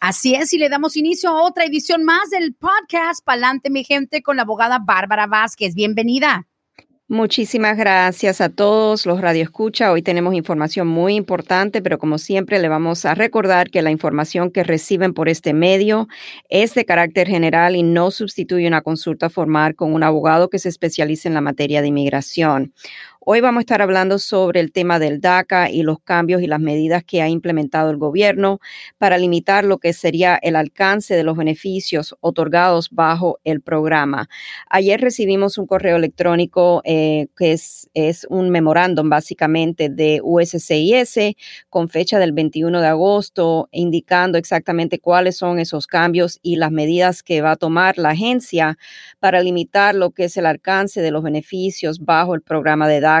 Así es, y le damos inicio a otra edición más del podcast Palante mi gente con la abogada Bárbara Vázquez. Bienvenida. Muchísimas gracias a todos los radioescucha. Hoy tenemos información muy importante, pero como siempre le vamos a recordar que la información que reciben por este medio es de carácter general y no sustituye una consulta formal con un abogado que se especialice en la materia de inmigración. Hoy vamos a estar hablando sobre el tema del DACA y los cambios y las medidas que ha implementado el gobierno para limitar lo que sería el alcance de los beneficios otorgados bajo el programa. Ayer recibimos un correo electrónico eh, que es, es un memorándum básicamente de USCIS con fecha del 21 de agosto indicando exactamente cuáles son esos cambios y las medidas que va a tomar la agencia para limitar lo que es el alcance de los beneficios bajo el programa de DACA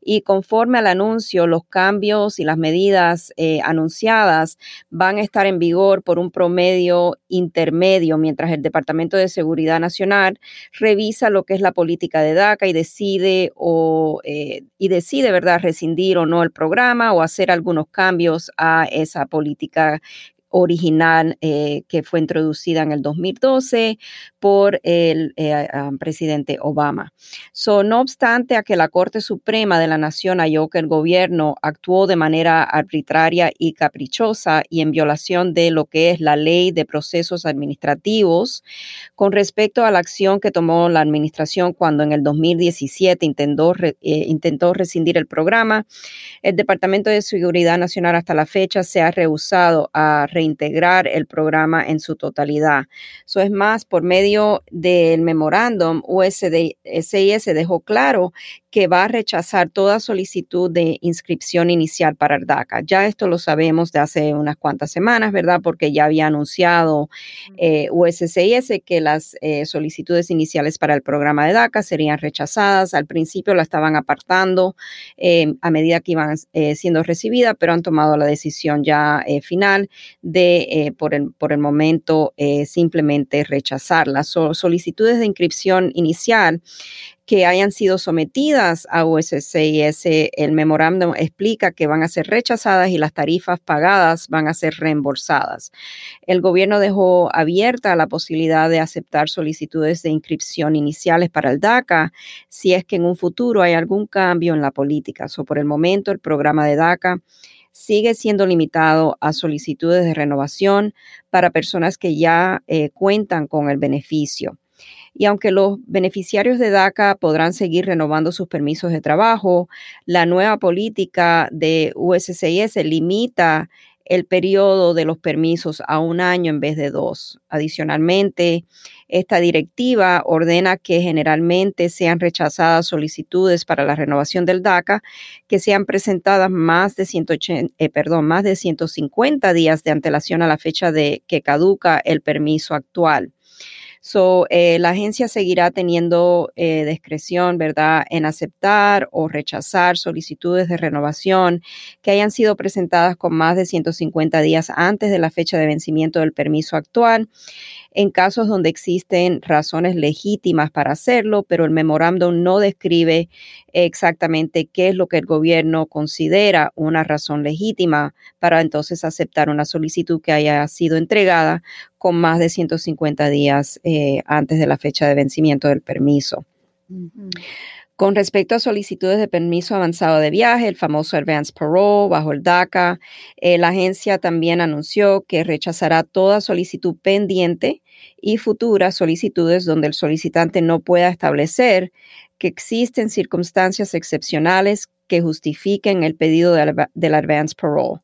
y conforme al anuncio, los cambios y las medidas eh, anunciadas van a estar en vigor por un promedio intermedio, mientras el Departamento de Seguridad Nacional revisa lo que es la política de DACA y decide o eh, y decide, ¿verdad?, rescindir o no el programa o hacer algunos cambios a esa política original eh, que fue introducida en el 2012 por el eh, presidente Obama. So, no obstante a que la Corte Suprema de la Nación halló que el gobierno actuó de manera arbitraria y caprichosa y en violación de lo que es la ley de procesos administrativos con respecto a la acción que tomó la administración cuando en el 2017 intentó, eh, intentó rescindir el programa, el Departamento de Seguridad Nacional hasta la fecha se ha rehusado a reintegrar el programa en su totalidad. Eso es más, por medio del memorándum, USCIS dejó claro que va a rechazar toda solicitud de inscripción inicial para el DACA. Ya esto lo sabemos de hace unas cuantas semanas, ¿verdad? Porque ya había anunciado eh, USCIS que las eh, solicitudes iniciales para el programa de DACA serían rechazadas. Al principio la estaban apartando eh, a medida que iban eh, siendo recibidas, pero han tomado la decisión ya final de, por, el, por el momento, simplemente rechazarlas. solicitudes de inscripción inicial que hayan sido sometidas a USCIS, el memorándum explica que van a ser rechazadas y las tarifas pagadas van a ser reembolsadas. El gobierno dejó abierta la posibilidad de aceptar solicitudes de inscripción iniciales para el DACA si es que en un futuro hay algún cambio en la política. O por el momento, el programa de DACA sigue siendo limitado a solicitudes de renovación para personas que ya eh, cuentan con el beneficio. Y aunque los beneficiarios de DACA podrán seguir renovando sus permisos de trabajo, la nueva política de USCIS limita el periodo de los permisos a un año en vez de dos. Adicionalmente, esta directiva ordena que generalmente sean rechazadas solicitudes para la renovación del DACA que sean presentadas más de, 180, eh, perdón, más de 150 días de antelación a la fecha de que caduca el permiso actual. So, eh, la agencia seguirá teniendo eh, discreción, ¿verdad?, en aceptar o rechazar solicitudes de renovación que hayan sido presentadas con más de 150 días antes de la fecha de vencimiento del permiso actual en casos donde existen razones legítimas para hacerlo, pero el memorándum no describe exactamente qué es lo que el gobierno considera una razón legítima para entonces aceptar una solicitud que haya sido entregada con más de 150 días eh, antes de la fecha de vencimiento del permiso. Con respecto a solicitudes de permiso avanzado de viaje, el famoso Advance Parole bajo el DACA, eh, la agencia también anunció que rechazará toda solicitud pendiente y futuras solicitudes donde el solicitante no pueda establecer que existen circunstancias excepcionales que justifiquen el pedido del, Advance Parole.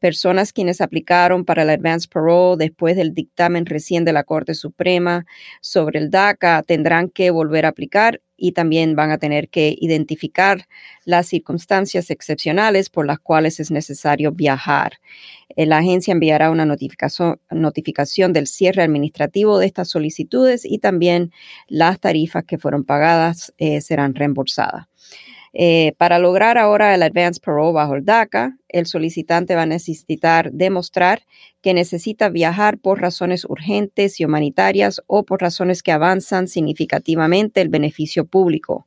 Personas quienes aplicaron para el Advance Parole después del dictamen recién de la Corte Suprema sobre el DACA tendrán que volver a aplicar y también van a tener que identificar las circunstancias excepcionales por las cuales es necesario viajar. Eh, la agencia enviará una notificación, del cierre administrativo de estas solicitudes y también las tarifas que fueron pagadas eh, serán reembolsadas. Eh, para lograr ahora el Advance Parole bajo el DACA, el solicitante va a necesitar demostrar que necesita viajar por razones urgentes y humanitarias o por razones que avanzan significativamente el beneficio público.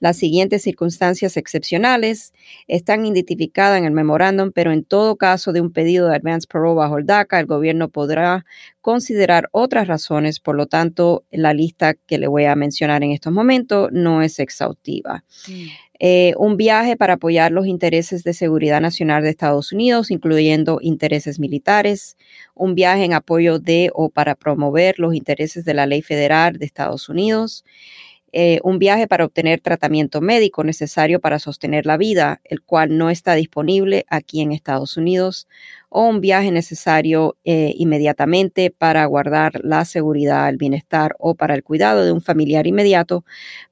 Las siguientes circunstancias excepcionales están identificadas en el memorándum, pero en todo caso de un pedido de advance parole bajo el DACA, el gobierno podrá considerar otras razones. Por lo tanto, la lista que le voy a mencionar en estos momentos no es exhaustiva. Mm. Eh, un viaje para apoyar los intereses de seguridad nacional de Estados Unidos, incluyendo intereses militares, un viaje en apoyo de o para promover los intereses de la ley federal de Estados Unidos, eh, un viaje para obtener tratamiento médico necesario para sostener la vida, el cual no está disponible aquí en Estados Unidos, o un viaje necesario eh, inmediatamente para guardar la seguridad, el bienestar o para el cuidado de un familiar inmediato,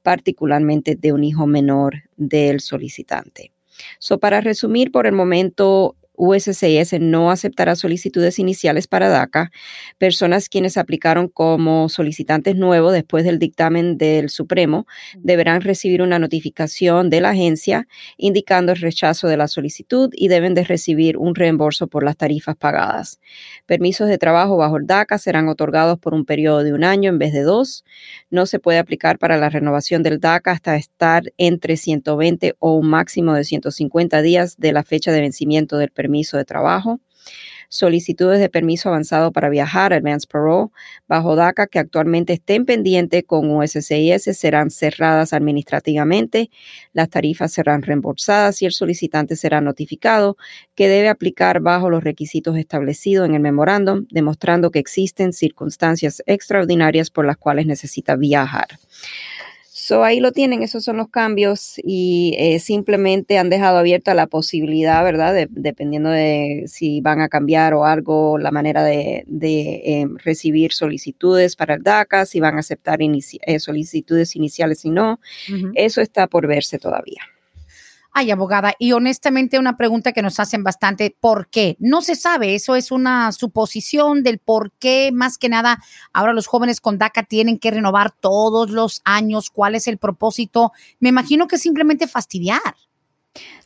particularmente de un hijo menor del solicitante. So, para resumir por el momento, USCIS no aceptará solicitudes iniciales para DACA. Personas quienes aplicaron como solicitantes nuevos después del dictamen del Supremo deberán recibir una notificación de la agencia indicando el rechazo de la solicitud y deben de recibir un reembolso por las tarifas pagadas. Permisos de trabajo bajo el DACA serán otorgados por un periodo de un año en vez de dos. No se puede aplicar para la renovación del DACA hasta estar entre 120 o un máximo de 150 días de la fecha de vencimiento del permiso permiso de trabajo, solicitudes de permiso avanzado para viajar, Advance Parole, bajo DACA que actualmente estén pendientes con USCIS serán cerradas administrativamente, las tarifas serán reembolsadas y el solicitante será notificado que debe aplicar bajo los requisitos establecidos en el memorándum, demostrando que existen circunstancias extraordinarias por las cuales necesita viajar. So, ahí lo tienen, esos son los cambios y eh, simplemente han dejado abierta la posibilidad, ¿verdad? dependiendo de si van a cambiar o algo la manera de, em, recibir solicitudes para el DACA, si van a aceptar eh, solicitudes iniciales y no. Eso está por verse todavía. Ay, abogada, y honestamente una pregunta que nos hacen bastante, ¿por qué? No se sabe, eso es una suposición del por qué, más que nada, ahora los jóvenes con DACA tienen que renovar todos los años, cuál es el propósito. Me imagino que simplemente fastidiar.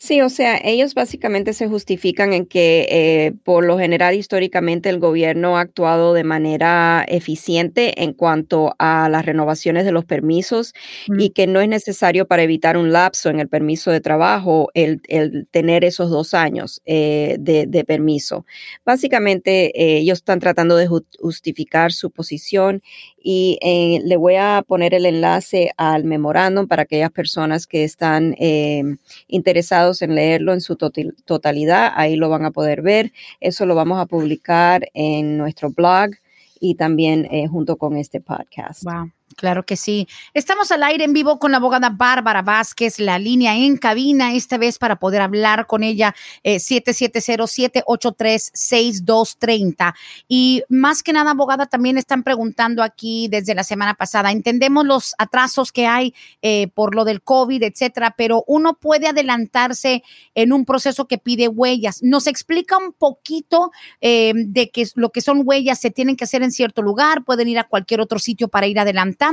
Sí, o sea, ellos básicamente se justifican en que eh, por lo general históricamente el gobierno ha actuado de manera eficiente en cuanto a las renovaciones de los permisos y que no es necesario para evitar un lapso en el permiso de trabajo el, tener esos dos años eh, de, permiso. Básicamente eh, ellos están tratando de justificar su posición y le voy a poner el enlace al memorándum para aquellas personas que están interesados en leerlo en su totalidad, ahí lo van a poder ver. Eso lo vamos a publicar en nuestro blog y también eh, junto con este podcast. Claro que sí. Estamos al aire en vivo con la abogada Bárbara Vázquez, la línea en cabina, esta vez para poder hablar con ella, eh, 770-783-6230. Y más que nada, abogada, también están preguntando aquí desde la semana pasada. Entendemos los atrasos que hay eh, por lo del COVID, etcétera, pero uno puede adelantarse en un proceso que pide huellas. ¿Nos explica un poquito eh, de que lo que son huellas se tienen que hacer en cierto lugar? ¿Pueden ir a cualquier otro sitio para ir adelantando?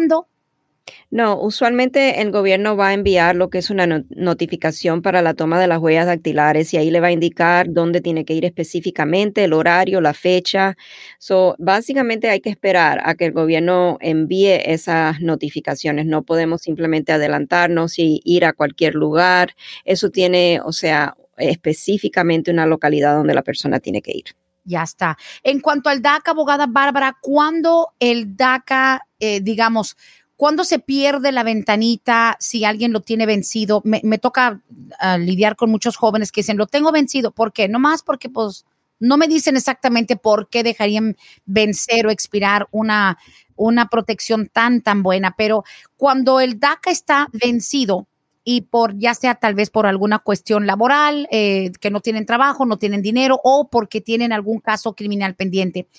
No, usualmente el gobierno va a enviar lo que es una notificación para la toma de las huellas dactilares y ahí le va a indicar dónde tiene que ir específicamente, el horario, la fecha. So, básicamente hay que esperar a que el gobierno envíe esas notificaciones. No podemos simplemente adelantarnos y ir a cualquier lugar. Eso tiene, o sea, específicamente una localidad donde la persona tiene que ir. Ya está. En cuanto al DACA, abogada Bárbara, ¿cuándo el DACA, eh, digamos, cuándo se pierde la ventanita si alguien lo tiene vencido? Me, toca ah, lidiar con muchos jóvenes que dicen, lo tengo vencido. ¿Por qué? No más porque, pues, no me dicen exactamente por qué dejarían vencer o expirar una, una protección tan, tan buena. Pero cuando el DACA está vencido, y por ya sea tal vez por alguna cuestión laboral, eh, que no tienen trabajo, no tienen dinero o porque tienen algún caso criminal pendiente.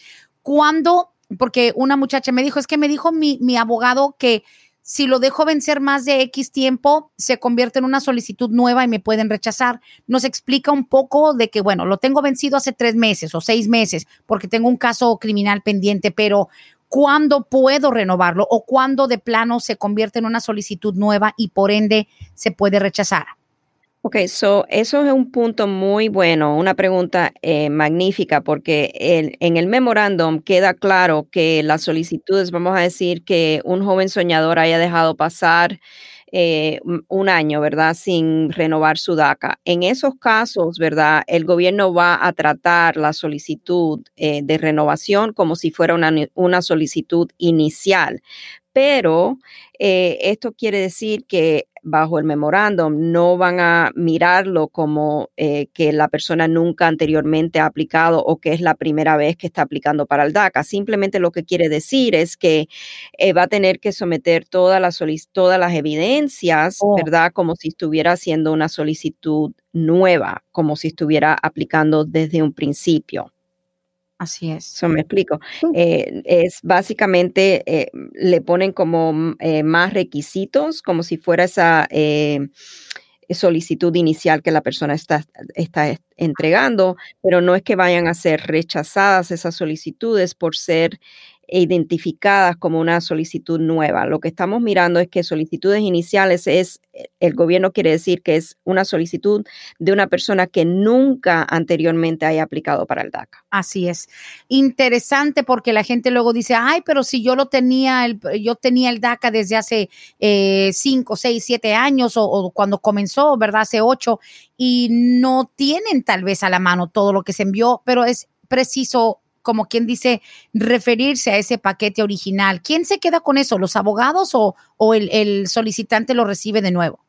Cuando, porque una muchacha me dijo, es que me dijo mi, mi abogado que si lo dejo vencer más de X tiempo, se convierte en una solicitud nueva y me pueden rechazar. Nos explica un poco de que, bueno, lo tengo vencido hace tres meses o seis meses porque tengo un caso criminal pendiente, pero ¿cuándo puedo renovarlo o cuándo de plano se convierte en una solicitud nueva y por ende se puede rechazar? Ok, so eso es un punto muy bueno, una pregunta eh, magnífica, porque en el memorándum queda claro que las solicitudes, vamos a decir que un joven soñador haya dejado pasar eh, un año, ¿verdad? Sin renovar su DACA. En esos casos, ¿verdad? El gobierno va a tratar la solicitud eh, de renovación como si fuera una, una solicitud inicial. Pero esto quiere decir que bajo el memorándum no van a mirarlo como eh, que la persona nunca anteriormente ha aplicado o que es la primera vez que está aplicando para el DACA. Simplemente lo que quiere decir es que eh, va a tener que someter todas las, todas las evidencias, oh. ¿verdad? Como si estuviera haciendo una solicitud nueva, como si estuviera aplicando desde un principio. Así es. Eso me explico. Eh, es básicamente, eh, le ponen como mm, eh, más requisitos, como si fuera esa solicitud inicial que la persona está, está entregando, pero no es que vayan a ser rechazadas esas solicitudes por ser identificadas como una solicitud nueva. Lo que estamos mirando es que solicitudes iniciales es, eh, el gobierno quiere decir que es una solicitud de una persona que nunca anteriormente haya aplicado para el DACA. Así es. Interesante porque la gente luego dice, ay, pero si yo lo tenía, el, yo tenía el DACA desde hace eh, cinco, seis, siete años o, o cuando comenzó, ¿verdad? Hace ocho y no tienen tal vez a la mano todo lo que se envió, pero es preciso como quien dice, referirse a ese paquete original. ¿Quién se queda con eso? ¿Los abogados o, el, solicitante lo recibe de nuevo?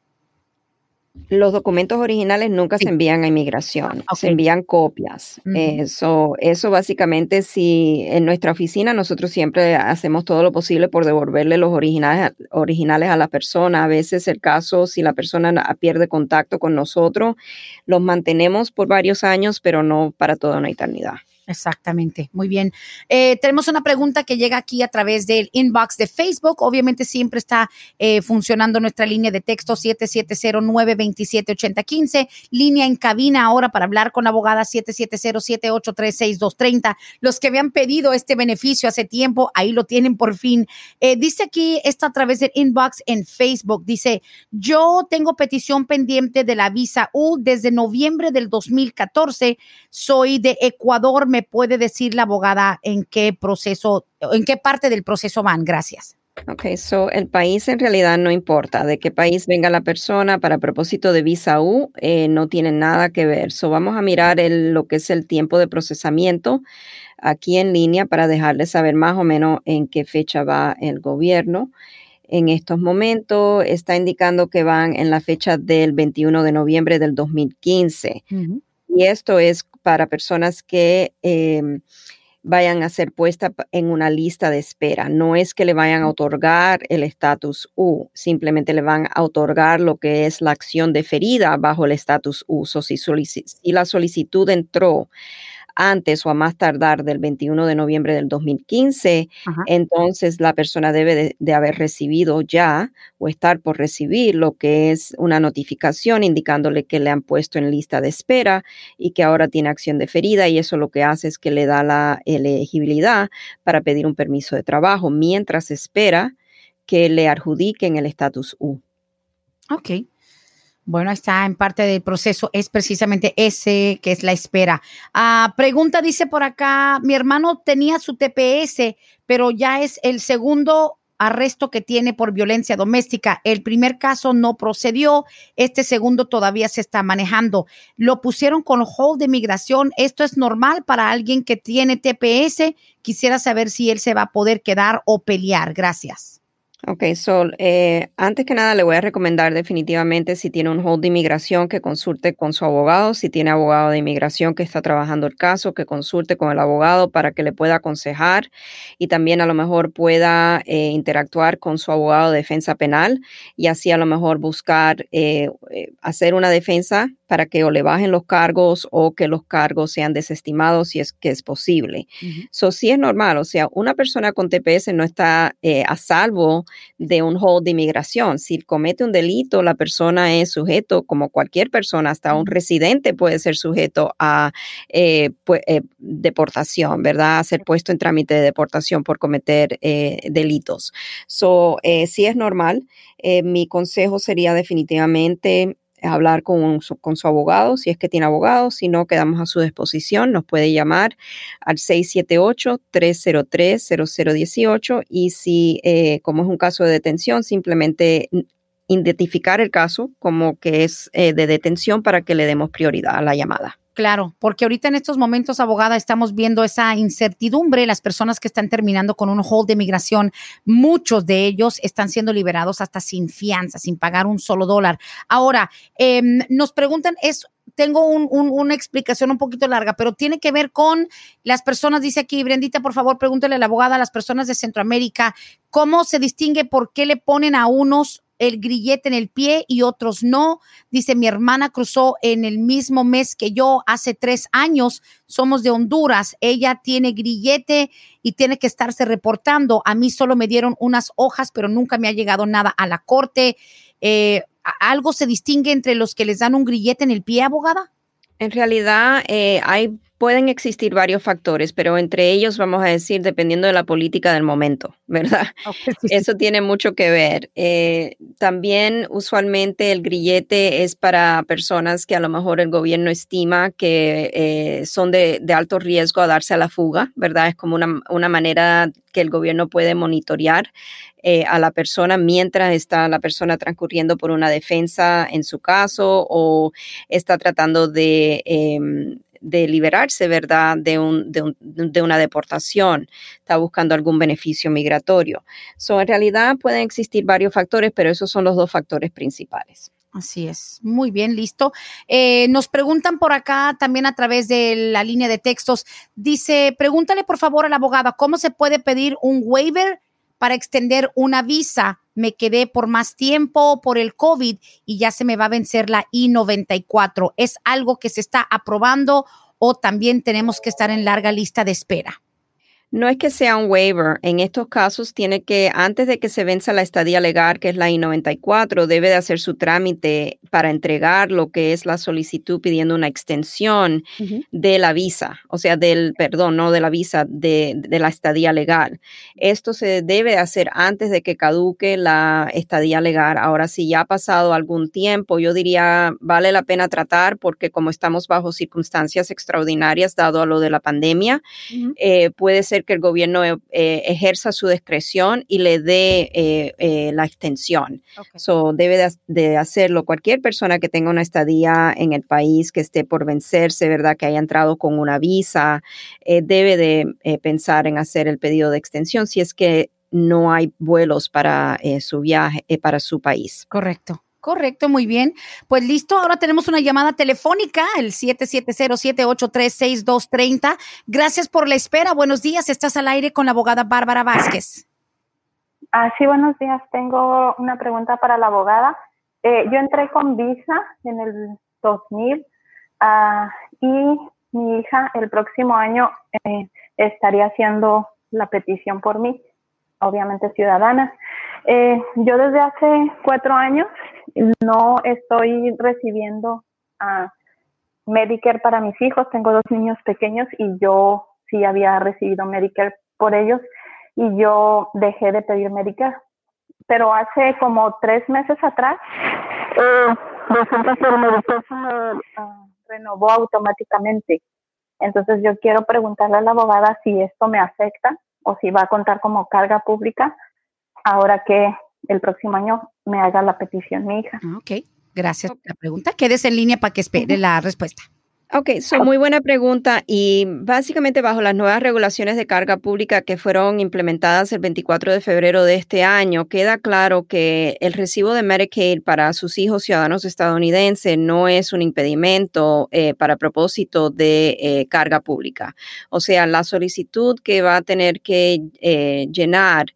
Los documentos originales nunca se envían a inmigración, se envían copias. Eso, eso básicamente, si en nuestra oficina nosotros siempre hacemos todo lo posible por devolverle los originales, originales a la persona. A veces el caso, si la persona pierde contacto con nosotros, los mantenemos por varios años, pero no para toda una eternidad. Exactamente, muy bien. Eh, tenemos una pregunta que llega aquí a través del inbox de Facebook. Obviamente siempre está eh, funcionando nuestra línea de texto 770-927-8015, línea en cabina ahora para hablar con abogada 770-783-6230. Los que habían pedido este beneficio hace tiempo, ahí lo tienen por fin. Eh, dice aquí, está a través del inbox en Facebook, dice, yo tengo petición pendiente de la visa U desde noviembre del 2014, soy de Ecuador, me puede decir la abogada en qué proceso, en qué parte del proceso van? Gracias. Ok, so el país en realidad no importa de qué país venga la persona para propósito de visa U, eh, no tiene nada que ver. So vamos a mirar el, lo que es el tiempo de procesamiento aquí en línea para dejarles saber más o menos en qué fecha va el gobierno. En estos momentos está indicando que van en la fecha del 21 de noviembre del 2015. Y esto es para personas que em, vayan a ser puestas en una lista de espera. No es que le vayan a otorgar el estatus U, simplemente le van a otorgar lo que es la acción deferida bajo el estatus U. si, si la solicitud entró antes o a más tardar del 21 de noviembre del 2015, entonces la persona debe de, haber recibido ya o estar por recibir lo que es una notificación indicándole que le han puesto en lista de espera y que ahora tiene acción deferida y eso lo que hace es que le da la elegibilidad para pedir un permiso de trabajo mientras espera que le adjudiquen el estatus U. Ok. Bueno, está en parte del proceso, es precisamente ese que es la espera. Ah, pregunta dice por acá, mi hermano tenía su TPS, pero ya es el segundo arresto que tiene por violencia doméstica. El primer caso no procedió, este segundo todavía se está manejando. Lo pusieron con hold de migración. ¿Esto es normal para alguien que tiene TPS? Quisiera saber si él se va a poder quedar o pelear. Gracias. Ok, so, eh, antes que nada le voy a recomendar definitivamente si tiene un hold de inmigración que consulte con su abogado, si tiene abogado de inmigración que está trabajando el caso, que consulte con el abogado para que le pueda aconsejar y también a lo mejor pueda eh, interactuar con su abogado de defensa penal y así a lo mejor buscar eh, hacer una defensa para que o le bajen los cargos o que los cargos sean desestimados si es que es posible. Eso sí es normal, o sea, una persona con TPS no está a salvo de un hold de inmigración. Si comete un delito, la persona es sujeto, como cualquier persona, hasta un residente puede ser sujeto a eh, eh, deportación, ¿verdad? A ser puesto en trámite de deportación por cometer eh, delitos. So, si es normal, mi consejo sería definitivamente hablar con su, con su abogado, si es que tiene abogado, si no, quedamos a su disposición, nos puede llamar al 678-303-0018 y si, eh, como es un caso de detención, simplemente identificar el caso como que es eh, de detención para que le demos prioridad a la llamada. Claro, porque ahorita en estos momentos, abogada, estamos viendo esa incertidumbre. Las personas que están terminando con un hold de migración, muchos de ellos están siendo liberados hasta sin fianza, sin pagar un solo dólar. Ahora, em, nos preguntan, es tengo una explicación un poquito larga, pero tiene que ver con las personas, dice aquí, Brendita, por favor, pregúntele a la abogada a las personas de Centroamérica, ¿cómo se distingue por qué le ponen a unos el grillete en el pie y otros no. Dice, mi hermana cruzó en el mismo mes que yo hace tres años. Somos de Honduras. Ella tiene grillete y tiene que estarse reportando. A mí solo me dieron unas hojas, pero nunca me ha llegado nada a la corte. Eh, ¿Algo se distingue entre los que les dan un grillete en el pie, abogada? En realidad, eh, hay Pueden existir varios factores, pero entre ellos vamos a decir, dependiendo de la política del momento, ¿verdad? Eso tiene mucho que ver. Eh, también usualmente el grillete es para personas que a lo mejor el gobierno estima que eh, son de, alto riesgo a darse a la fuga, ¿verdad? Es como una, una manera que el gobierno puede monitorear eh, a la persona mientras está la persona transcurriendo por una defensa en su caso o está tratando de em, de liberarse, ¿verdad?, de, un, de, un, de, una deportación, está buscando algún beneficio migratorio. So, en realidad pueden existir varios factores, pero esos son los dos factores principales. Así es, muy bien, listo. Eh, nos preguntan por acá también a través de la línea de textos. Dice, pregúntale por favor a la abogada, ¿cómo se puede pedir un waiver para extender una visa? me quedé por más tiempo por el COVID y ya se me va a vencer la I-94. ¿Es algo que se está aprobando o también tenemos que estar en larga lista de espera? No es que sea un waiver. En estos casos tiene que, antes de que se venza la estadía legal, que es la I-94, debe de hacer su trámite para entregar lo que es la solicitud pidiendo una extensión de la visa, o sea, del, perdón, no de la visa, de, de, la estadía legal. Esto se debe hacer antes de que caduque la estadía legal. Ahora, si ya ha pasado algún tiempo, yo diría, vale la pena tratar porque como estamos bajo circunstancias extraordinarias, dado a lo de la pandemia, eh, puede ser que el gobierno eh, ejerza su discreción y le dé eh, eh, la extensión. So, debe de, hacerlo cualquier persona que tenga una estadía en el país, que esté por vencerse, ¿verdad? Que haya entrado con una visa, debe de pensar en hacer el pedido de extensión si es que no hay vuelos para su viaje, para su país. Correcto. Correcto, muy bien. Pues listo, ahora tenemos una llamada telefónica, el 770-783-6230. Gracias por la espera. Buenos días, estás al aire con la abogada Bárbara Vázquez. Ah, sí, buenos días. Tengo una pregunta para la abogada. Eh, yo entré con visa en el 2000 ah, y mi hija el próximo año eh, estaría haciendo la petición por mí, obviamente ciudadana. Eh, yo desde hace cuatro años no estoy recibiendo Medicare para mis hijos. Tengo dos niños pequeños y yo sí había recibido Medicare por ellos y yo dejé de pedir Medicare. Pero hace como tres meses atrás, eh, se renovó automáticamente. Entonces yo quiero preguntarle a la abogada si esto me afecta o si va a contar como carga pública ahora que el próximo año me haga la petición mi hija. Ah, ok, gracias por la pregunta. Quédese en línea para que espere la respuesta. Ok, son muy buena pregunta y básicamente bajo las nuevas regulaciones de carga pública que fueron implementadas el 24 de febrero de este año, queda claro que el recibo de Medicaid para sus hijos ciudadanos estadounidenses no es un impedimento eh, para propósito de eh, carga pública. O sea, la solicitud que va a tener que eh, llenar,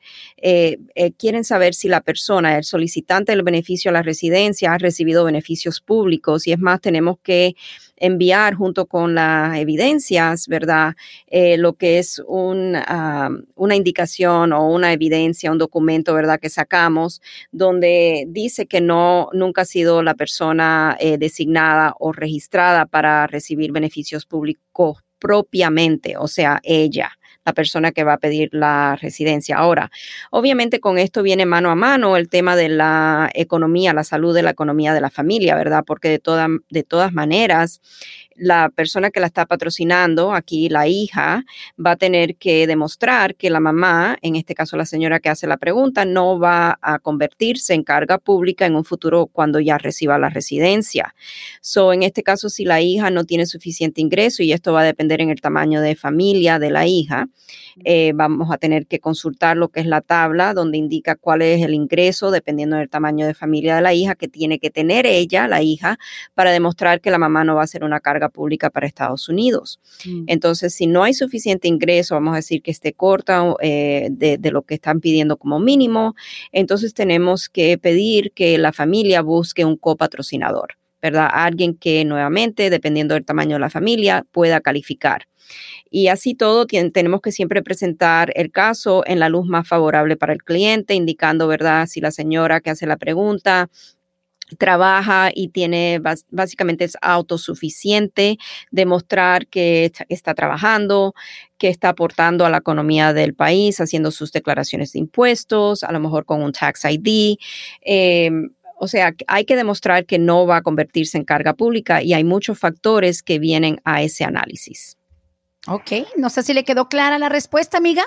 quieren saber si la persona, el solicitante del beneficio a la residencia, ha recibido beneficios públicos y es más, tenemos que enviar junto con las evidencias, ¿verdad? Eh, lo que es ah, una indicación o una evidencia, un documento, ¿verdad? Que sacamos donde dice que no, nunca ha sido la persona eh, designada o registrada para recibir beneficios públicos propiamente, o sea, ella la persona que va a pedir la residencia. Ahora, obviamente con esto viene mano a mano el tema de la economía, la salud de la economía de la familia, ¿verdad? Porque de, toda, de todas maneras, la persona que la está patrocinando, aquí la hija, va a tener que demostrar que la mamá, en este caso la señora que hace la pregunta, no va a convertirse en carga pública en un futuro cuando ya reciba la residencia. So, en este caso, si la hija no tiene suficiente ingreso, y esto va a depender en el tamaño de familia de la hija, eh, vamos a tener que consultar lo que es la tabla donde indica cuál es el ingreso dependiendo del tamaño de familia de la hija que tiene que tener ella, la hija, para demostrar que la mamá no va a ser una carga pública para Estados Unidos. Mm. Entonces, si no hay suficiente ingreso, vamos a decir que esté corta eh, de, de, lo que están pidiendo como mínimo, entonces tenemos que pedir que la familia busque un copatrocinador. ¿verdad? Alguien que nuevamente, dependiendo del tamaño de la familia, pueda calificar. Y así todo, tenemos que siempre presentar el caso en la luz más favorable para el cliente, indicando, ¿verdad? Si la señora que hace la pregunta trabaja y tiene básicamente es autosuficiente, demostrar que está, trabajando, que está aportando a la economía del país, haciendo sus declaraciones de impuestos, a lo mejor con un tax ID. Em, o sea, hay que demostrar que no va a convertirse en carga pública y hay muchos factores que vienen a ese análisis. Ok, no sé si le quedó clara la respuesta, amiga.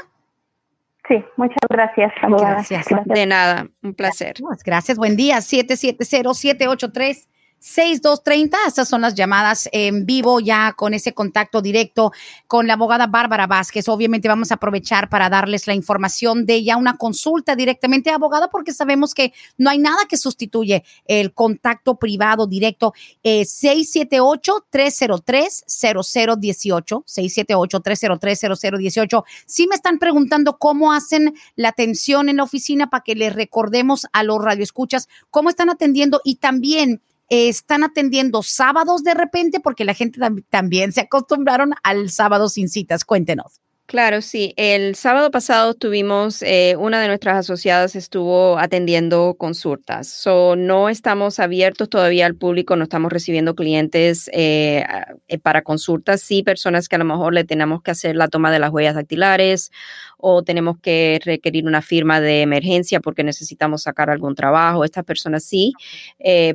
Sí, muchas gracias. Gracias. De nada, un placer. Gracias, buen día. 770-783. 6230, estas son las llamadas en vivo ya con ese contacto directo con la abogada Bárbara Vázquez. Obviamente vamos a aprovechar para darles la información de ella, una consulta directamente a abogada porque sabemos que no hay nada que sustituye el contacto privado directo. 678-303-0018, 678-303-0018. Si me están preguntando cómo hacen la atención en la oficina para que les recordemos a los radioescuchas cómo están atendiendo y también están atendiendo sábados de repente porque la gente también se acostumbraron al sábado sin citas. Cuéntenos. Claro, sí. El sábado pasado tuvimos, eh, una de nuestras asociadas estuvo atendiendo consultas. So, no estamos abiertos todavía al público, no estamos recibiendo clientes eh, eh, para consultas. Sí, personas que a lo mejor le tenemos que hacer la toma de las huellas dactilares o tenemos que requerir una firma de emergencia porque necesitamos sacar algún trabajo. Estas personas sí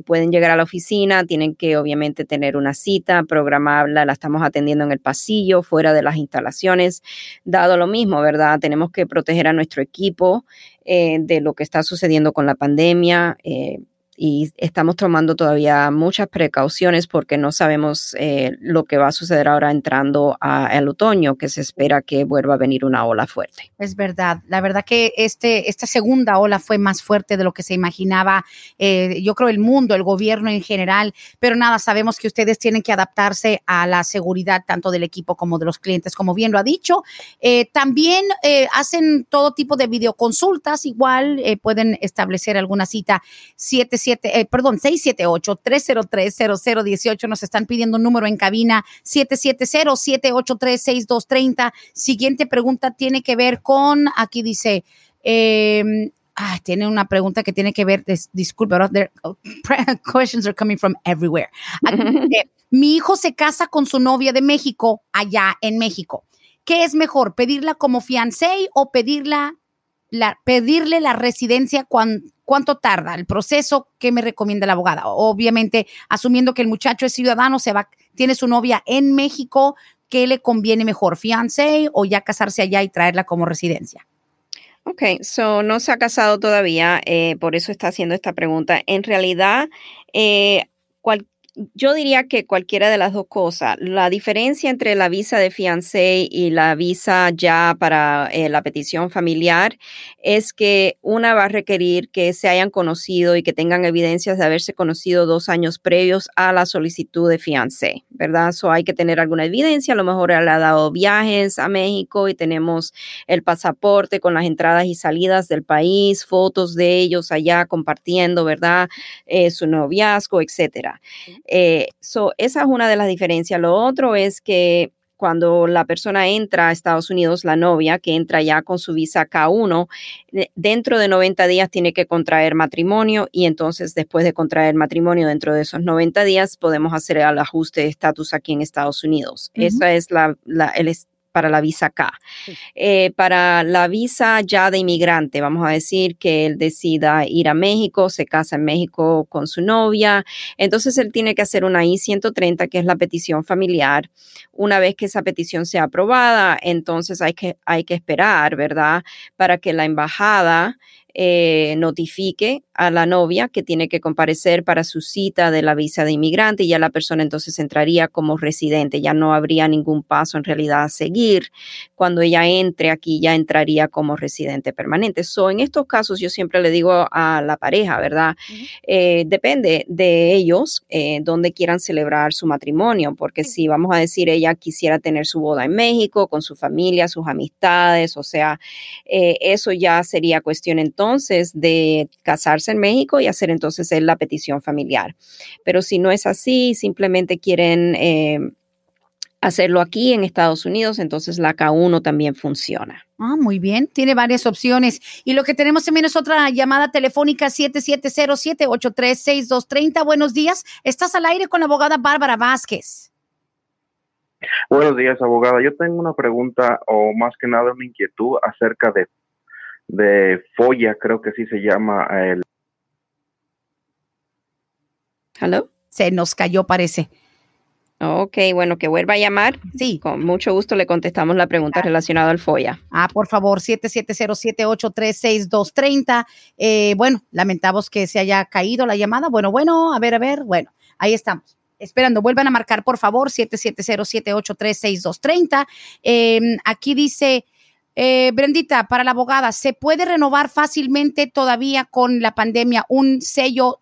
pueden llegar a la oficina, tienen que obviamente tener una cita, programarla, la estamos atendiendo en el pasillo, fuera de las instalaciones dado lo mismo, ¿verdad? Tenemos que proteger a nuestro equipo eh, de lo que está sucediendo con la pandemia. Eh, y estamos tomando todavía muchas precauciones porque no sabemos eh, lo que va a suceder ahora entrando al otoño, que se espera que vuelva a venir una ola fuerte. Es verdad, la verdad que este, esta segunda ola fue más fuerte de lo que se imaginaba, eh, yo creo el mundo, el gobierno en general, pero nada, sabemos que ustedes tienen que adaptarse a la seguridad tanto del equipo como de los clientes, como bien lo ha dicho. Eh, también hacen todo tipo de videoconsultas, igual pueden establecer alguna cita 7 eh, perdón, 678-303-0018. Nos están pidiendo un número en cabina 770-783-6230. Siguiente pregunta tiene que ver con, aquí dice, eh, Ah, tiene una pregunta que tiene que ver, disculpe, questions are coming from everywhere. mi hijo se casa con su novia de México allá en México. ¿Qué es mejor, pedirla como fiancé o pedirla pedirle la residencia cuánto tarda el proceso que me recomienda la abogada. Obviamente, asumiendo que el muchacho es ciudadano, se va, tiene su novia en México, ¿qué le conviene mejor, fiancé o ya casarse allá y traerla como residencia? Ok, so no se ha casado todavía, eh, por eso está haciendo esta pregunta. En realidad, eh, Yo diría que cualquiera de las dos cosas. La diferencia entre la visa de fiancé y la visa ya para eh, la petición familiar es que una va a requerir que se hayan conocido y que tengan evidencias de haberse conocido dos años previos a la solicitud de fiancé, ¿verdad? Eso hay que tener alguna evidencia. A lo mejor le ha dado viajes a México y tenemos el pasaporte con las entradas y salidas del país, fotos de ellos allá compartiendo, ¿verdad? Eh, su noviazgo, etcétera. Eh, esa es una de las diferencias. Lo otro es que cuando la persona entra a Estados Unidos, la novia que entra ya con su visa K1, dentro de 90 días tiene que contraer matrimonio y entonces después de contraer matrimonio dentro de esos 90 días podemos hacer el ajuste de estatus aquí en Estados Unidos. Esa es la, el, para la visa K. Eh, para la visa ya de inmigrante, vamos a decir que él decida ir a México, se casa en México con su novia, entonces él tiene que hacer una I-130, que es la petición familiar. Una vez que esa petición sea aprobada, entonces hay que, hay que esperar, ¿verdad? Para que la embajada eh, notifique a la novia que tiene que comparecer para su cita de la visa de inmigrante y ya la persona entonces entraría como residente, ya no habría ningún paso en realidad a seguir. Cuando ella entre aquí ya entraría como residente permanente. So, en estos casos yo siempre le digo a la pareja, ¿verdad? Eh, depende de ellos eh, donde quieran celebrar su matrimonio, porque si vamos a decir ella quisiera tener su boda en México con su familia, sus amistades, o sea, eso ya sería cuestión entonces de casarse en México y hacer entonces la petición familiar. Pero si no es así, simplemente quieren eh, hacerlo aquí en Estados Unidos, entonces la K1 también funciona. Ah, muy bien, tiene varias opciones. Y lo que tenemos también es otra llamada telefónica 7707-836230. Buenos días, estás al aire con la abogada Bárbara Vázquez. Buenos días, abogada. Yo tengo una pregunta o más que nada una inquietud acerca de de Folla, creo que sí se llama el. ¿Hello? Se nos cayó, parece. Ok, bueno, que vuelva a llamar. Sí. Con mucho gusto le contestamos la pregunta relacionada al FOIA. Ah, por favor, 7707836230. Eh, bueno, lamentamos que se haya caído la llamada. Bueno, bueno, a ver, a ver. Bueno, ahí estamos. Esperando, vuelvan a marcar, por favor, 7707836230. Eh, aquí dice, eh, Brendita, para la abogada, ¿se puede renovar fácilmente todavía con la pandemia un sello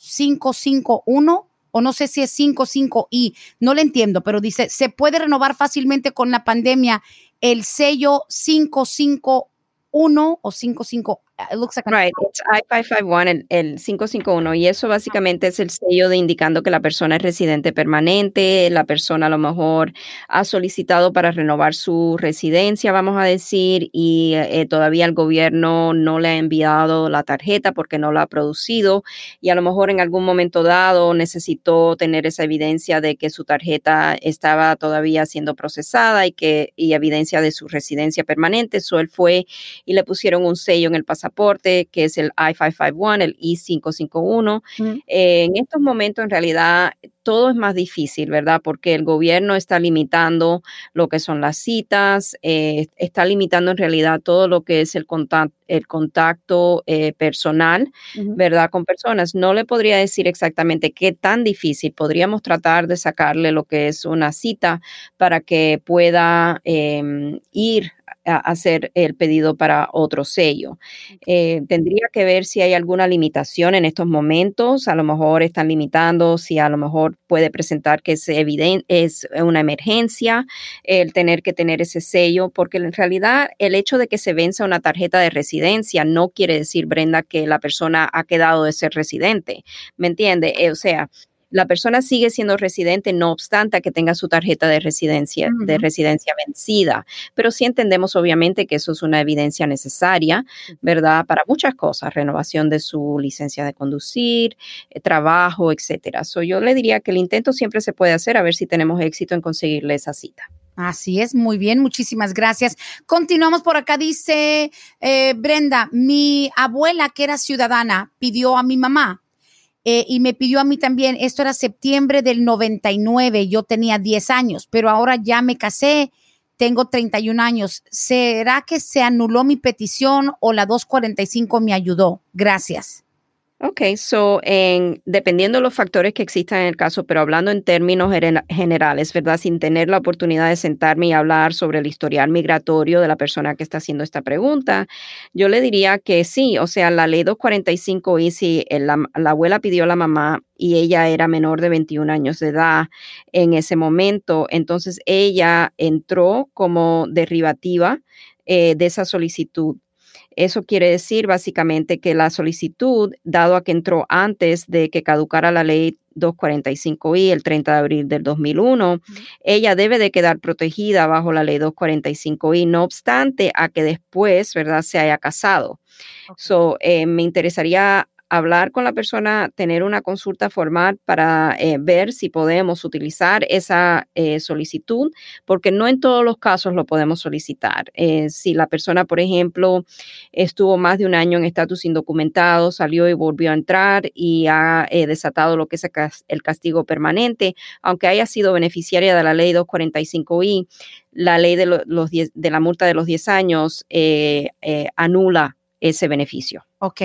551? O no sé si es 55I, no le entiendo, pero dice, ¿se puede renovar fácilmente con la pandemia el sello 551 o 55 it looks like right, it's I-551, el, el, 551, y eso básicamente es el sello de indicando que la persona es residente permanente, la persona a lo mejor ha solicitado para renovar su residencia, vamos a decir, y eh, todavía el gobierno no le ha enviado la tarjeta porque no la ha producido, y a lo mejor en algún momento dado necesitó tener esa evidencia de que su tarjeta estaba todavía siendo procesada y que y evidencia de su residencia permanente, eso él fue y le pusieron un sello en el pasaporte que es el I-551, el I-551. Eh, en estos momentos, en realidad, todo es más difícil, ¿verdad? Porque el gobierno está limitando lo que son las citas, eh, está limitando en realidad todo lo que es el contacto, el contacto eh, personal, ¿verdad? Con personas. No le podría decir exactamente qué tan difícil. Podríamos tratar de sacarle lo que es una cita para que pueda em, ir hacer el pedido para otro sello. Eh, tendría que ver si hay alguna limitación en estos momentos. A lo mejor están limitando, si a lo mejor puede presentar que es evidente, es una emergencia el tener que tener ese sello, porque en realidad el hecho de que se venza una tarjeta de residencia no quiere decir, Brenda, que la persona ha quedado de ser residente. ¿Me entiende? Eh, o sea, la persona sigue siendo residente no obstante que tenga su tarjeta de residencia, de residencia vencida. Pero sí entendemos obviamente que eso es una evidencia necesaria, ¿verdad? Para muchas cosas, renovación de su licencia de conducir, eh, trabajo, etcétera. So, yo le diría que el intento siempre se puede hacer a ver si tenemos éxito en conseguirle esa cita. Así es, muy bien, muchísimas gracias. Continuamos por acá, dice eh, Brenda, mi abuela que era ciudadana pidió a mi mamá eh, y me pidió a mí también, esto era septiembre del 99, yo tenía 10 años, pero ahora ya me casé, tengo 31 años. ¿Será que se anuló mi petición o la 245 me ayudó? Gracias. Ok, so en, dependiendo de los factores que existan en el caso, pero hablando en términos generales, ¿verdad? Sin tener la oportunidad de sentarme y hablar sobre el historial migratorio de la persona que está haciendo esta pregunta, yo le diría que sí, o sea, la ley 245 y si la, la abuela pidió a la mamá y ella era menor de 21 años de edad en ese momento, entonces ella entró como derivativa eh, de esa solicitud eso quiere decir básicamente que la solicitud, dado a que entró antes de que caducara la ley 245i el 30 de abril del 2001, ella debe de quedar protegida bajo la ley 245i, no obstante a que después, ¿verdad?, se haya casado. So, eh, me interesaría hablar con la persona, tener una consulta formal para eh, ver si podemos utilizar esa eh, solicitud, porque no en todos los casos lo podemos solicitar. Eh, si la persona, por ejemplo, estuvo más de un año en estatus indocumentado, salió y volvió a entrar y ha desatado lo que es el castigo permanente, aunque haya sido beneficiaria de la ley 245i, la ley de, los de la multa de los 10 años anula ese beneficio. Ok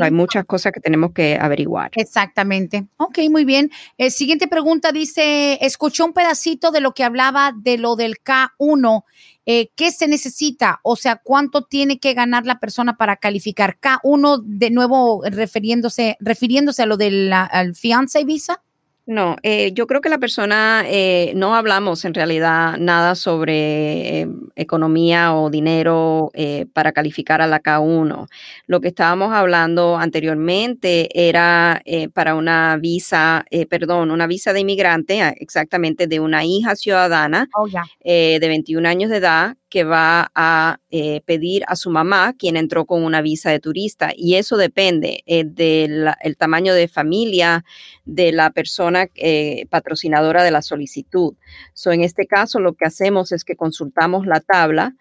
hay muchas cosas que tenemos que averiguar. Exactamente. Ok, muy bien. Eh, siguiente pregunta dice, escuchó un pedacito de lo que hablaba de lo del K1. Eh, ¿Qué se necesita? O sea, ¿cuánto tiene que ganar la persona para calificar? K1, de nuevo refiriéndose, refiriéndose a lo del fiance visa. No, eh, yo creo que la persona, eh, no hablamos en realidad nada sobre eh, economía o dinero para calificar a la K1. Lo que estábamos hablando anteriormente era para una visa, perdón, una visa de inmigrante, exactamente de una hija ciudadana oh, de 21 años de edad que va a eh, pedir a su mamá, quien entró con una visa de turista. Y eso depende eh, del tamaño de familia de la persona eh, patrocinadora de la solicitud. So, en este caso, lo que hacemos es que consultamos la tabla,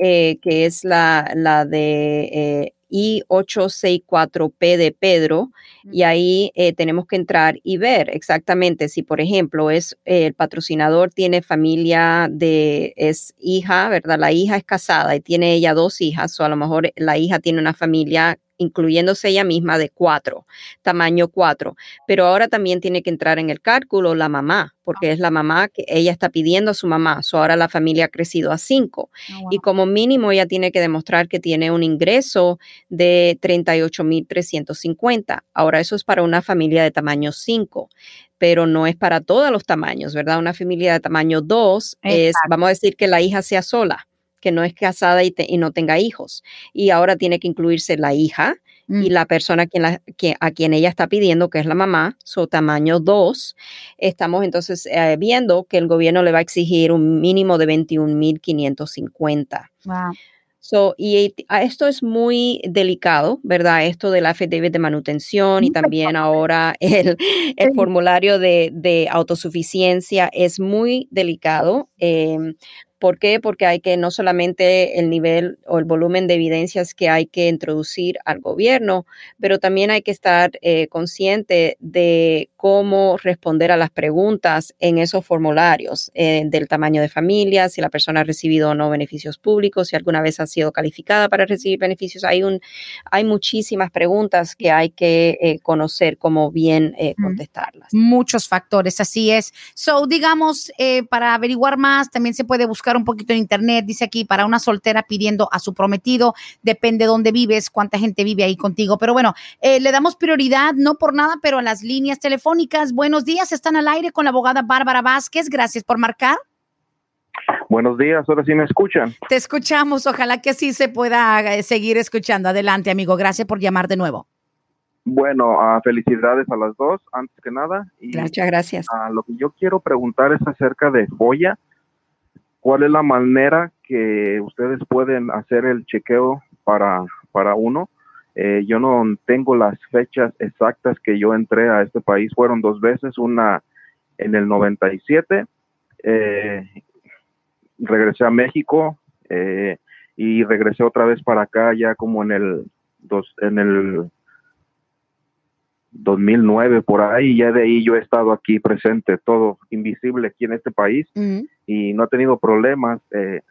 que es la, la de I864P de Pedro y ahí eh, tenemos que entrar y ver exactamente si, por ejemplo, es eh, el patrocinador tiene familia de, es hija, ¿verdad? La hija es casada y tiene ella dos hijas o a lo mejor la hija tiene una familia incluyéndose ella misma de cuatro, tamaño cuatro. Pero ahora también tiene que entrar en el cálculo la mamá, porque es la mamá que ella está pidiendo a su mamá. So ahora la familia ha crecido a cinco. Ah, y como mínimo ella tiene que demostrar que tiene un ingreso de 38.350. Ahora eso es para una familia de tamaño cinco pero no es para todos los tamaños, ¿verdad? Una familia de tamaño 2 es, vamos a decir que la hija sea sola que no es casada y, no tenga hijos. Y ahora tiene que incluirse la hija y mm. la persona quien a quien ella está pidiendo, que es la mamá, su tamaño 2. Estamos entonces eh, viendo que el gobierno le va a exigir un mínimo de 21.550. Wow. So, y esto es muy delicado, ¿verdad? Esto del affidavit de manutención y también ahora el, el formulario de, de, autosuficiencia es muy delicado. Eh, ¿Por qué? Porque hay que no solamente el nivel o el volumen de evidencias que hay que introducir al gobierno, pero también hay que estar eh, consciente de cómo responder a las preguntas en esos formularios eh, del tamaño de familia, si la persona ha recibido o no beneficios públicos, si alguna vez ha sido calificada para recibir beneficios. Hay, un, hay muchísimas preguntas que hay que eh, conocer cómo bien contestarlas. Muchos factores, así es. So, digamos, para averiguar más, también se puede buscar un poquito en internet, dice aquí, para una soltera pidiendo a su prometido, depende de dónde vives, cuánta gente vive ahí contigo. Pero bueno, eh, le damos prioridad, no por nada, pero a las líneas telefónicas. Buenos días, están al aire con la abogada Bárbara Vázquez. Gracias por marcar. Buenos días, ahora sí me escuchan. Te escuchamos, ojalá que así se pueda eh, seguir escuchando. Adelante, amigo, gracias por llamar de nuevo. Bueno, uh, felicidades a las dos, antes que nada. Y, Muchas gracias. Uh, lo que yo quiero preguntar es acerca de Joya cuál es la manera que ustedes pueden hacer el chequeo para, para uno. Eh, yo no tengo las fechas exactas que yo entré a este país, fueron dos veces, una en el 97, eh, regresé a México eh, y regresé otra vez para acá ya como en el, dos, en el 2009 por ahí, ya de ahí yo he estado aquí presente, todo invisible aquí en este país y no he tenido problemas. Eh,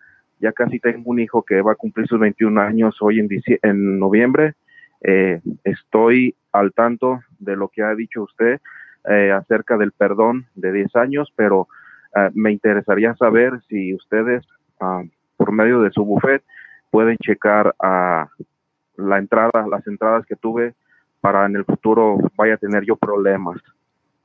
ya casi tengo un hijo que va a cumplir sus 21 años hoy en, en noviembre. Eh, estoy al tanto de lo que ha dicho usted eh, acerca del perdón de 10 años, pero eh, me interesaría saber si ustedes, ah, por medio de su buffet, pueden checar a la entrada, las entradas que tuve para en el futuro vaya a tener yo problemas.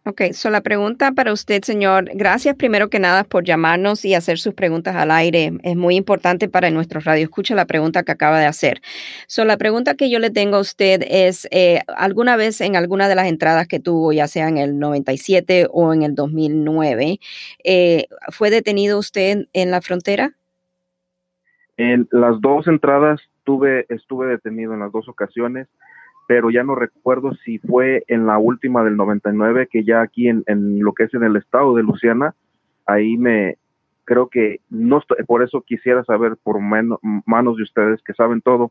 Ok, so la pregunta para usted, señor, gracias primero que nada por llamarnos y hacer sus preguntas al aire. Es muy importante para nuestro radio. Escucha la pregunta que acaba de hacer. So la pregunta que yo le tengo a usted es, eh, ¿alguna vez en alguna de las entradas que tuvo, ya sea en el 97 o en el 2009, eh, fue detenido usted en la frontera? En las dos entradas tuve, estuve detenido en las dos ocasiones pero ya no recuerdo si fue en la última del 99, que ya aquí en, lo que es en el estado de Luciana, ahí me creo que no por eso quisiera saber por manos de ustedes que saben todo,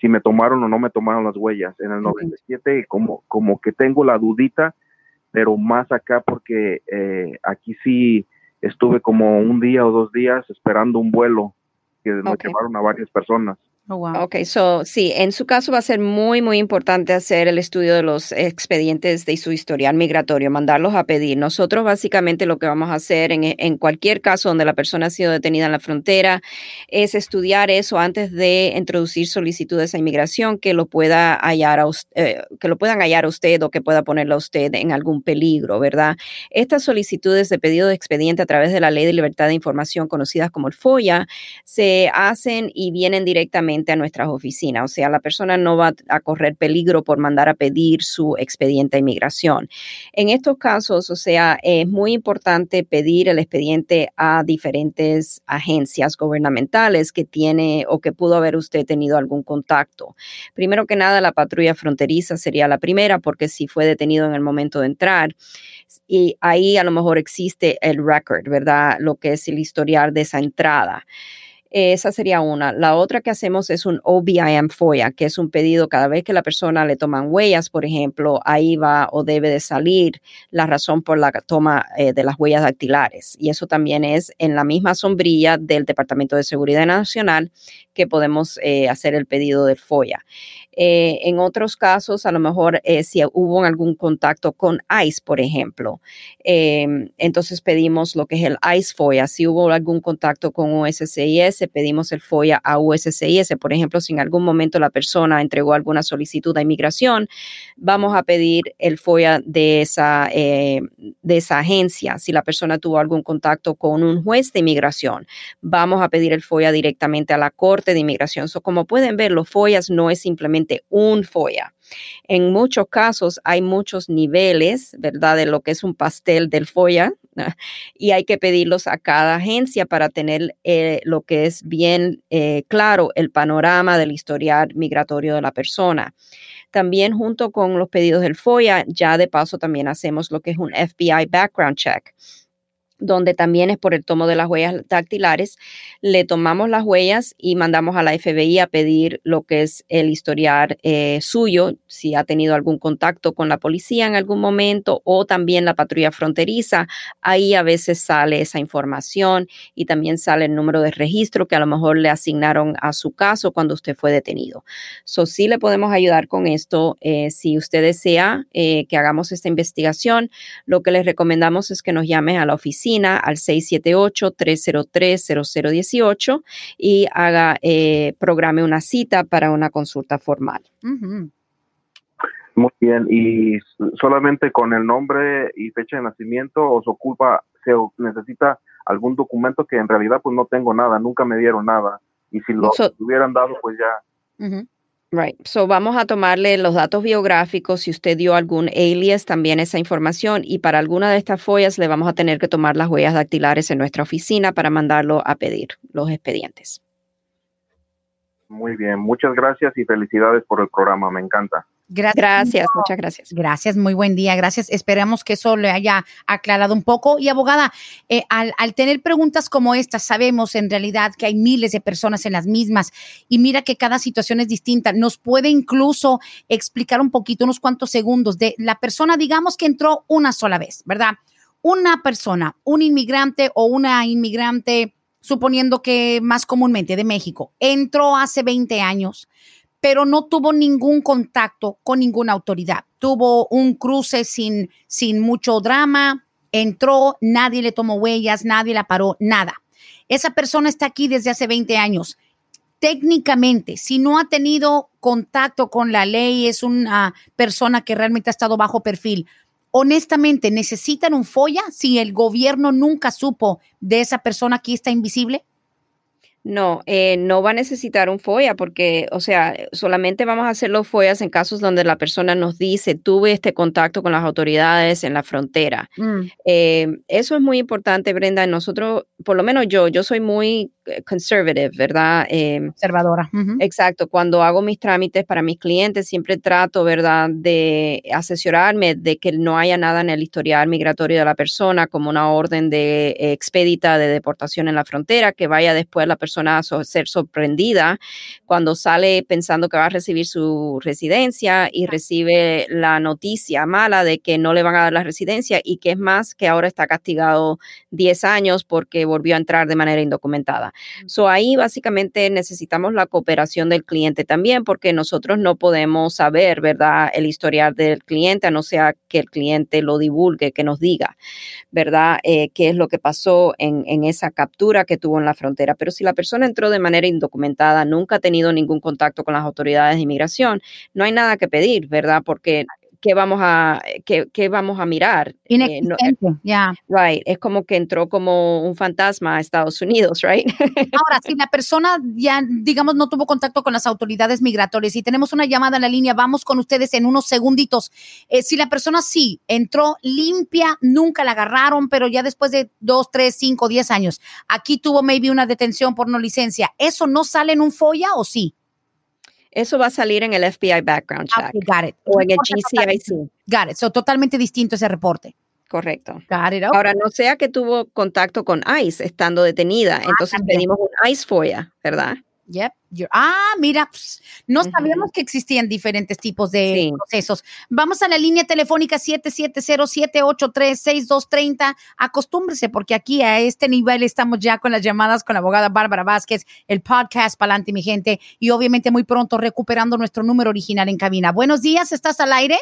si me tomaron o no me tomaron las huellas. En el 97 como, como que tengo la dudita, pero más acá porque eh, aquí sí estuve como un día o dos días esperando un vuelo que nos llevaron a varias personas. Oh, ok, so sí, en su caso va a ser muy, muy importante hacer el estudio de los expedientes de su historial migratorio, mandarlos a pedir. Nosotros básicamente lo que vamos a hacer en, en cualquier caso donde la persona ha sido detenida en la frontera es estudiar eso antes de introducir solicitudes a inmigración que lo pueda hallar a eh, que lo puedan hallar a usted o que pueda ponerlo a usted en algún peligro, ¿verdad? Estas solicitudes de pedido de expediente a través de la Ley de Libertad de Información conocidas como el FOIA se hacen y vienen directamente a nuestras oficinas. O sea, la persona no va a correr peligro por mandar a pedir su expediente de inmigración. En estos casos, o sea, es muy importante pedir el expediente a diferentes agencias gubernamentales que tiene o que pudo haber usted tenido algún contacto. Primero que nada, la patrulla fronteriza sería la primera porque si fue detenido en el momento de entrar, y ahí a lo mejor existe el record, ¿verdad? Lo que es el historial de esa entrada. Esa sería una. La otra que hacemos es un OBIM FOIA, que es un pedido cada vez que la persona le toman huellas, por ejemplo, ahí va o debe de salir la razón por la toma eh, de las huellas dactilares. Y eso también es en la misma sombrilla del Departamento de Seguridad Nacional que podemos eh, hacer el pedido del FOIA. Eh, en otros casos, a lo mejor eh, si hubo algún contacto con ICE, por ejemplo, em, entonces pedimos lo que es el ICE FOIA. Si hubo algún contacto con USCIS, pedimos el FOIA a USCIS. Por ejemplo, si en algún momento la persona entregó alguna solicitud de inmigración, vamos a pedir el FOIA de esa, de esa agencia. Si la persona tuvo algún contacto con un juez de inmigración, vamos a pedir el FOIA directamente a la Corte de Inmigración. So, como pueden ver, los FOIAs no es simplemente un FOIA. En muchos casos hay muchos niveles, ¿verdad? De lo que es un pastel del FOIA y hay que pedirlos a cada agencia para tener eh, lo que es bien eh, claro el panorama del historial migratorio de la persona. También junto con los pedidos del FOIA, ya de paso también hacemos lo que es un FBI background check donde también es por el tomo de las huellas dactilares. Le tomamos las huellas y mandamos a la FBI a pedir lo que es el historial eh, suyo, si ha tenido algún contacto con la policía en algún momento o también la patrulla fronteriza. Ahí a veces sale esa información y también sale el número de registro que a lo mejor le asignaron a su caso cuando usted fue detenido. So, sí le podemos ayudar con esto. Eh, si usted desea eh, que hagamos esta investigación, lo que les recomendamos es que nos llame a la oficina al 678-303-0018 y haga, eh, programe una cita para una consulta formal. Muy bien, y solamente con el nombre y fecha de nacimiento o se ocupa, se necesita algún documento que en realidad pues no tengo nada, nunca me dieron nada. Y si lo hubieran dado, pues ya. Right. So vamos a tomarle los datos biográficos. Si usted dio algún alias, también esa información. Y para alguna de estas follas le vamos a tener que tomar las huellas dactilares en nuestra oficina para mandarlo a pedir los expedientes. Muy bien. Muchas gracias y felicidades por el programa. Me encanta. Gracias. muchas gracias. Gracias, muy buen día, gracias. Esperamos que eso le haya aclarado un poco. Y abogada, eh, al, tener preguntas como estas, sabemos en realidad que hay miles de personas en las mismas y mira que cada situación es distinta. Nos puede incluso explicar un poquito, unos cuantos segundos de la persona, digamos que entró una sola vez, ¿verdad? Una persona, un inmigrante o una inmigrante, suponiendo que más comúnmente de México, entró hace 20 años pero no tuvo ningún contacto con ninguna autoridad. Tuvo un cruce sin, sin mucho drama, entró, nadie le tomó huellas, nadie la paró, nada. Esa persona está aquí desde hace 20 años. Técnicamente, si no ha tenido contacto con la ley, es una persona que realmente ha estado bajo perfil. Honestamente, ¿necesitan un FOIA si el gobierno nunca supo de esa persona que está invisible? No, eh, no va a necesitar un FOIA porque, o sea, solamente vamos a hacer los FOIAs en casos donde la persona nos dice, tuve este contacto con las autoridades en la frontera. Mm. Eh, eso es muy importante, Brenda. Nosotros, por lo menos yo, yo soy muy eh, conservative, ¿verdad? Conservadora. Exacto. Cuando hago mis trámites para mis clientes, siempre trato, ¿verdad?, de asesorarme de que no haya nada en el historial migratorio de la persona, como una orden de expedita de deportación en la frontera, que vaya después la persona persona a ser sorprendida cuando sale pensando que va a recibir su residencia y recibe la noticia mala de que no le van a dar la residencia y que es más que ahora está castigado 10 años porque volvió a entrar de manera indocumentada. So ahí básicamente necesitamos la cooperación del cliente también porque nosotros no podemos saber, ¿verdad?, el historial del cliente a no ser que el cliente lo divulgue, que nos diga, ¿verdad?, eh, qué es lo que pasó en, en esa captura que tuvo en la frontera. Pero si la persona entró de manera indocumentada, nunca ha tenido ningún contacto con las autoridades de inmigración, no hay nada que pedir, ¿verdad? Porque ¿qué vamos a, qué, qué vamos a mirar? Eh, Inexistente, ya. right, es como que entró como un fantasma a Estados Unidos, right? Ahora, si la persona ya, digamos, no tuvo contacto con las autoridades migratorias y tenemos una llamada en la línea, vamos con ustedes en unos segunditos. Eh, si la persona sí entró limpia, nunca la agarraron, pero ya después de dos, tres, cinco, diez años, aquí tuvo maybe una detención por no licencia, ¿eso no sale en un FOIA o sí? Eso va a salir en el FBI background check. got it. O en el GCIC. Got it. So, totalmente distinto ese reporte. Correcto. Got it. Ahora, no sea que tuvo contacto con ICE estando detenida, ah, entonces pedimos un ICE FOIA, ¿verdad? Yep. ah, mira, no sabíamos que existían diferentes tipos de procesos. Vamos a la línea telefónica 770-783-6230. Acostúmbrese, porque aquí a este nivel estamos ya con las llamadas con la abogada Bárbara Vázquez, el podcast Palante, mi gente, y obviamente muy pronto recuperando nuestro número original en cabina. Buenos días, ¿estás al aire?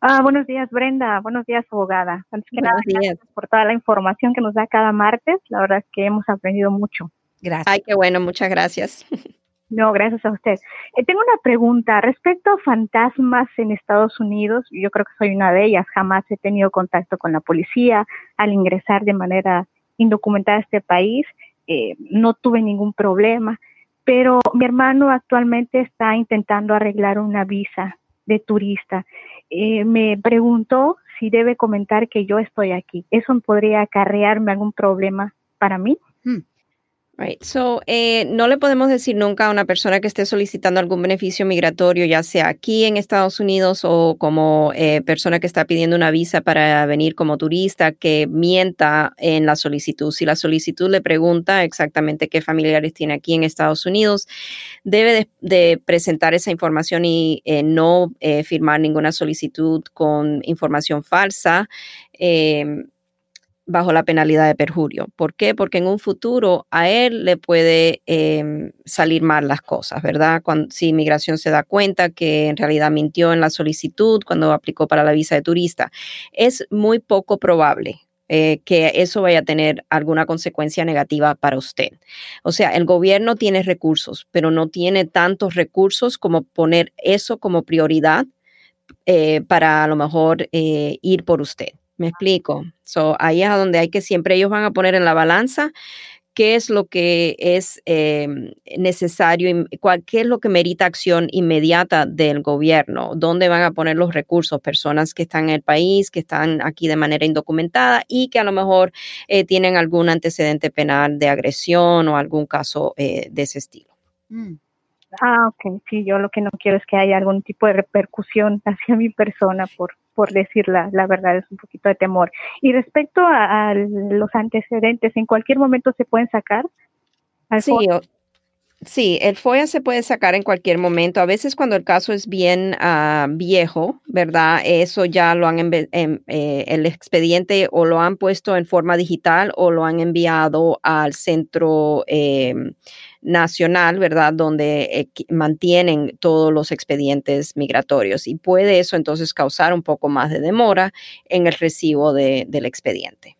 Ah, buenos días, Brenda. Buenos días, abogada. Antes que nada, gracias por toda la información que nos da cada martes. La verdad es que hemos aprendido mucho. Gracias. Ay, qué bueno, muchas gracias. No, gracias a usted. Eh, tengo una pregunta respecto a fantasmas en Estados Unidos. Yo creo que soy una de ellas. Jamás he tenido contacto con la policía al ingresar de manera indocumentada a este país. Eh, no tuve ningún problema, pero mi hermano actualmente está intentando arreglar una visa de turista. Eh, me preguntó si debe comentar que yo estoy aquí. ¿Eso podría acarrearme algún problema para mí? Hmm. Right. So, eh, no le podemos decir nunca a una persona que esté solicitando algún beneficio migratorio, ya sea aquí en Estados Unidos o como eh, persona que está pidiendo una visa para venir como turista, que mienta en la solicitud. Si la solicitud le pregunta exactamente qué familiares tiene aquí en Estados Unidos, debe de, presentar esa información y eh, no firmar ninguna solicitud con información falsa bajo la penalidad de perjurio. ¿Por qué? Porque en un futuro a él le puede em, salir mal las cosas, ¿verdad? Si inmigración se da cuenta que en realidad mintió en la solicitud cuando aplicó para la visa de turista, es muy poco probable. Eh, que eso vaya a tener alguna consecuencia negativa para usted. O sea, el gobierno tiene recursos, pero no tiene tantos recursos como poner eso como prioridad eh, para a lo mejor eh, ir por usted. Me explico. So, ahí es a donde hay que siempre ellos van a poner en la balanza qué es lo que es em, necesario, qué es lo que merita acción inmediata del gobierno, dónde van a poner los recursos, personas que están en el país, que están aquí de manera indocumentada y que a lo mejor eh, tienen algún antecedente penal de agresión o algún caso eh, de ese estilo. Mm. Ah, ok. Sí, yo lo que no quiero es que haya algún tipo de repercusión hacia mi persona por, por decir la, verdad, es un poquito de temor. Y respecto a, los antecedentes, ¿en cualquier momento se pueden sacar? sí, sí, el FOIA se puede sacar en cualquier momento. A veces cuando el caso es bien ah, viejo, ¿verdad? Eso ya lo han, em, eh, el expediente o lo han puesto en forma digital o lo han enviado al centro. Eh, nacional, ¿verdad? Donde eh, mantienen todos los expedientes migratorios y puede eso entonces causar un poco más de demora en el recibo del expediente.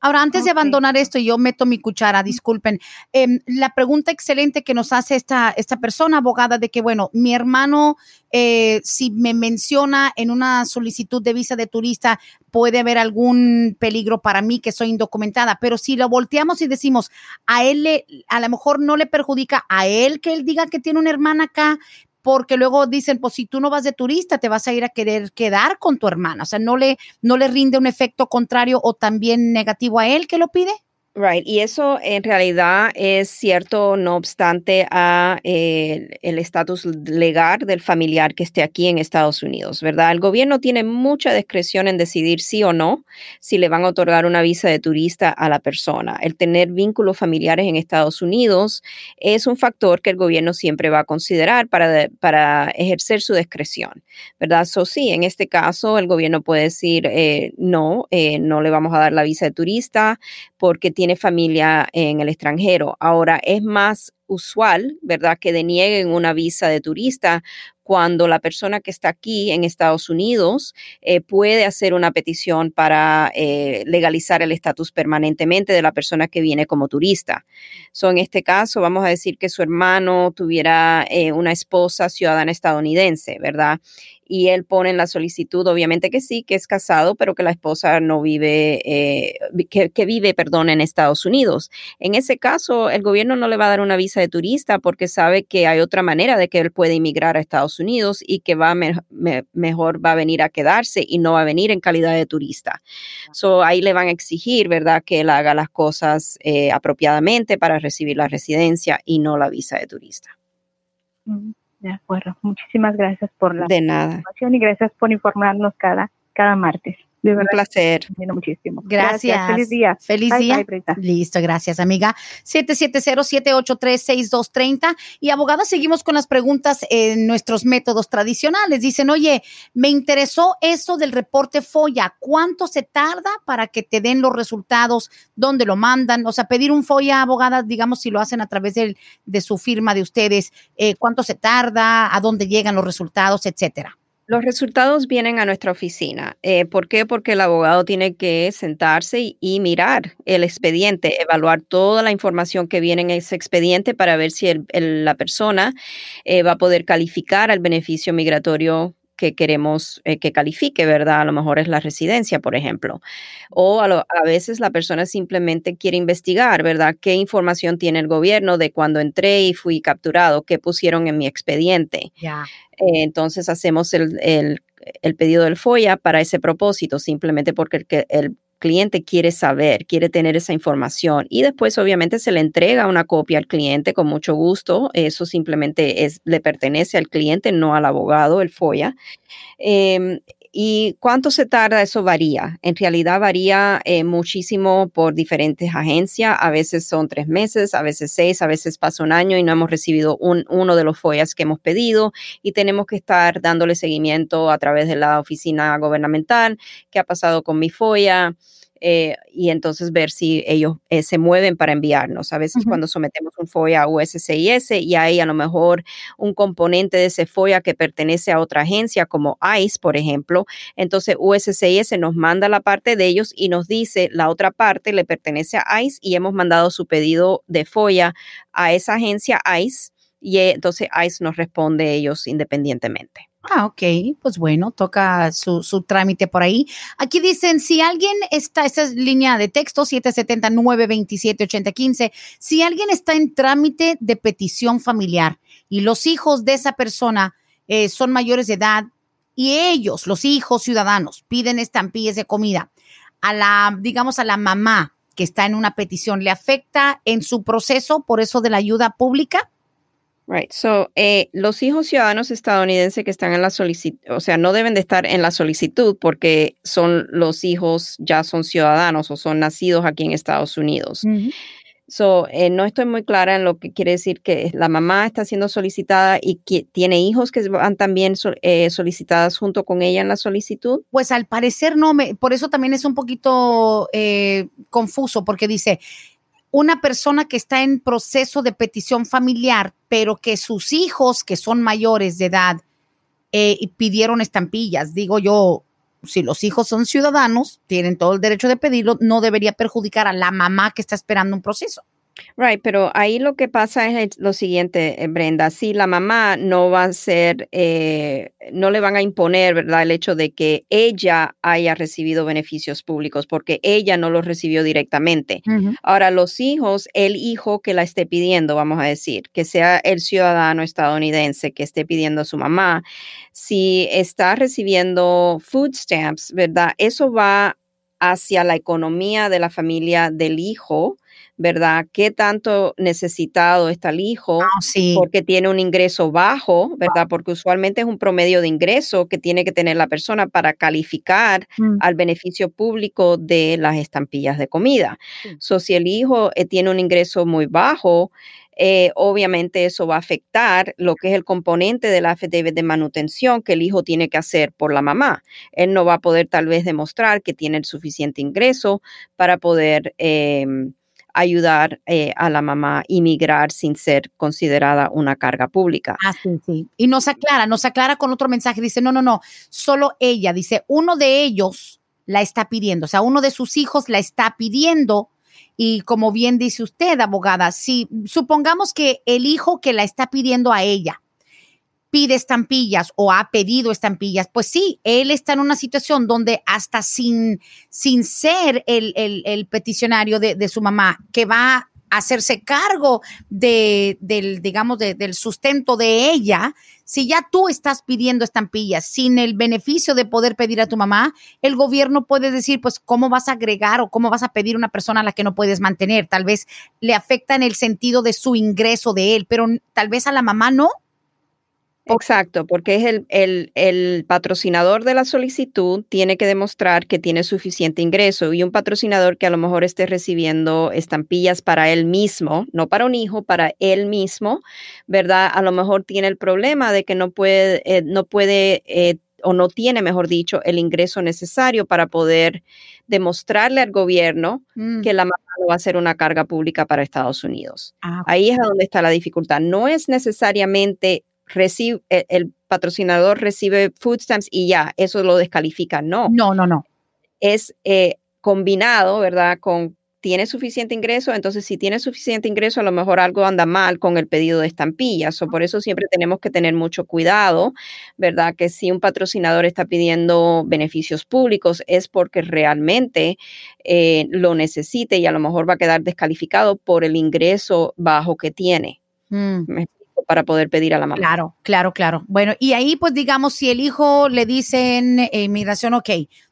Ahora, antes de abandonar esto, yo meto mi cuchara, disculpen. Em, la pregunta excelente que nos hace esta, esta persona, abogada, de que, bueno, mi hermano, eh, si me menciona en una solicitud de visa de turista, puede haber algún peligro para mí que soy indocumentada, pero si lo volteamos y decimos, a él le, a lo mejor no le perjudica a él que él diga que tiene una hermana acá, porque luego dicen, pues si tú no vas de turista, te vas a ir a querer quedar con tu hermana. O sea, no le, no le rinde un efecto contrario o también negativo a él que lo pide. Right, y eso en realidad es cierto, no obstante a eh, el estatus legal del familiar que esté aquí en Estados Unidos, ¿verdad? El gobierno tiene mucha discreción en decidir sí o no si le van a otorgar una visa de turista a la persona. El tener vínculos familiares en Estados Unidos es un factor que el gobierno siempre va a considerar para, para ejercer su discreción, ¿verdad? So, sí, en este caso el gobierno puede decir eh, no, eh, no le vamos a dar la visa de turista porque tiene familia en el extranjero. Ahora es más usual, ¿verdad?, que denieguen una visa de turista cuando la persona que está aquí en Estados Unidos eh, puede hacer una petición para eh, legalizar el estatus permanentemente de la persona que viene como turista. So, en este caso, vamos a decir que su hermano tuviera eh, una esposa ciudadana estadounidense, ¿verdad? Y él pone en la solicitud, obviamente que sí, que es casado, pero que la esposa no vive, eh, que, vive, perdón, en Estados Unidos. En ese caso, el gobierno no le va a dar una visa de turista porque sabe que hay otra manera de que él puede inmigrar a Estados Unidos y que va mejor va a venir a quedarse y no va a venir en calidad de turista. So, ahí le van a exigir, ¿verdad?, que él haga las cosas eh, apropiadamente para recibir la residencia y no la visa de turista. De acuerdo. Muchísimas gracias por la de información y gracias por informarnos cada, cada martes. De un placer. Muchísimo. Gracias. Feliz día. Feliz día. Listo, gracias, amiga. 770-783-6230. Y abogada, seguimos con las preguntas en nuestros métodos tradicionales. Dicen, oye, me interesó eso del reporte FOIA. ¿Cuánto se tarda para que te den los resultados? ¿Dónde lo mandan? O sea, pedir un FOIA, abogada, digamos, si lo hacen a través de, de su firma de ustedes, eh, ¿cuánto se tarda? ¿A dónde llegan los resultados? Etcétera. Los resultados vienen a nuestra oficina. Eh, ¿Por qué? Porque el abogado tiene que sentarse y, mirar el expediente, evaluar toda la información que viene en ese expediente para ver si la persona eh, va a poder calificar al beneficio migratorio que queremos eh, que califique, ¿verdad? A lo mejor es la residencia, por ejemplo. O a, a, veces la persona simplemente quiere investigar, ¿verdad? ¿Qué información tiene el gobierno de cuando entré y fui capturado? ¿Qué pusieron en mi expediente? Ya. Eh, entonces hacemos el, el, el, pedido del FOIA para ese propósito, simplemente porque el, el cliente quiere saber, quiere tener esa información y después obviamente se le entrega una copia al cliente con mucho gusto. Eso simplemente es, le pertenece al cliente, no al abogado, el FOIA. Eh, ¿Y cuánto se tarda? Eso varía. En realidad varía eh, muchísimo por diferentes agencias. A veces son tres meses, a veces seis, a veces pasa un año y no hemos recibido un, uno de los FOIAs que hemos pedido y tenemos que estar dándole seguimiento a través de la oficina gubernamental. ¿Qué ha pasado con mi FOIA? Eh, y entonces ver si ellos eh, se mueven para enviarnos. A veces cuando sometemos un FOIA a USCIS y hay a lo mejor un componente de ese FOIA que pertenece a otra agencia como ICE, por ejemplo, entonces USCIS nos manda la parte de ellos y nos dice la otra parte le pertenece a ICE y hemos mandado su pedido de FOIA a esa agencia ICE y eh, entonces ICE nos responde ellos independientemente. Ah, ok, pues bueno, toca su, su, trámite por ahí. Aquí dicen, si alguien está, esta es línea de texto 779-27-8015, si alguien está en trámite de petición familiar y los hijos de esa persona eh, son mayores de edad y ellos, los hijos ciudadanos, piden estampillas de comida a la, digamos, a la mamá que está en una petición, ¿le afecta en su proceso por eso de la ayuda pública? Right. So, eh, los hijos ciudadanos estadounidenses que están en la solicitud, o sea, no deben de estar en la solicitud porque son los hijos ya son ciudadanos o son nacidos aquí en Estados Unidos. So, eh, no estoy muy clara en lo que quiere decir que la mamá está siendo solicitada y que tiene hijos que van también eh, solicitadas junto con ella en la solicitud. Pues al parecer no, me, por eso también es un poquito eh, confuso porque dice, una persona que está en proceso de petición familiar, pero que sus hijos, que son mayores de edad, eh, pidieron estampillas. Digo yo, si los hijos son ciudadanos, tienen todo el derecho de pedirlo, no debería perjudicar a la mamá que está esperando un proceso. Right, pero ahí lo que pasa es lo siguiente, eh, Brenda, si la mamá no va a ser, eh, no le van a imponer, ¿verdad? El hecho de que ella haya recibido beneficios públicos porque ella no los recibió directamente. Ahora, los hijos, el hijo que la esté pidiendo, vamos a decir, que sea el ciudadano estadounidense que esté pidiendo a su mamá, si está recibiendo food stamps, ¿verdad? Eso va hacia la economía de la familia del hijo ¿verdad? ¿Qué tanto necesitado está el hijo? Ah, porque tiene un ingreso bajo, ¿verdad? Porque usualmente es un promedio de ingreso que tiene que tener la persona para calificar mm. al beneficio público de las estampillas de comida. So, si el hijo eh, tiene un ingreso muy bajo, eh, obviamente eso va a afectar lo que es el componente de la FDB de manutención que el hijo tiene que hacer por la mamá. Él no va a poder tal vez demostrar que tiene el suficiente ingreso para poder em, ayudar eh, a la mamá inmigrar sin ser considerada una carga pública. Ah, sí, sí. Y nos aclara, nos aclara con otro mensaje. Dice, no, no, no, solo ella. Dice, uno de ellos la está pidiendo, o sea, uno de sus hijos la está pidiendo. Y como bien dice usted, abogada, si supongamos que el hijo que la está pidiendo a ella pide estampillas o ha pedido estampillas, pues sí, él está en una situación donde hasta sin, sin ser el, el, peticionario de, de, su mamá, que va a hacerse cargo de, del, digamos, del sustento de ella, si ya tú estás pidiendo estampillas sin el beneficio de poder pedir a tu mamá, el gobierno puede decir, pues, ¿cómo vas a agregar o cómo vas a pedir una persona a la que no puedes mantener? Tal vez le afecta en el sentido de su ingreso de él, pero tal vez a la mamá no. Exacto, porque es el, el, patrocinador de la solicitud tiene que demostrar que tiene suficiente ingreso y un patrocinador que a lo mejor esté recibiendo estampillas para él mismo, no para un hijo, para él mismo, ¿verdad? A lo mejor tiene el problema de que no puede, eh, no puede eh, o no tiene, mejor dicho, el ingreso necesario para poder demostrarle al gobierno mm. que la mamá no va a ser una carga pública para Estados Unidos. Ah, Ahí es donde está la dificultad. No es necesariamente recibe, el, patrocinador recibe food stamps y ya, eso lo descalifica. No. No, no, no. Es eh, combinado, ¿verdad? Con tiene suficiente ingreso, entonces si tiene suficiente ingreso, a lo mejor algo anda mal con el pedido de estampillas. O por eso siempre tenemos que tener mucho cuidado, ¿verdad? Que si un patrocinador está pidiendo beneficios públicos es porque realmente eh, lo necesite y a lo mejor va a quedar descalificado por el ingreso bajo que tiene. Mm para poder pedir a la mamá. Claro, claro, claro. Bueno, y ahí pues digamos, si el hijo le dicen eh, inmigración, ok,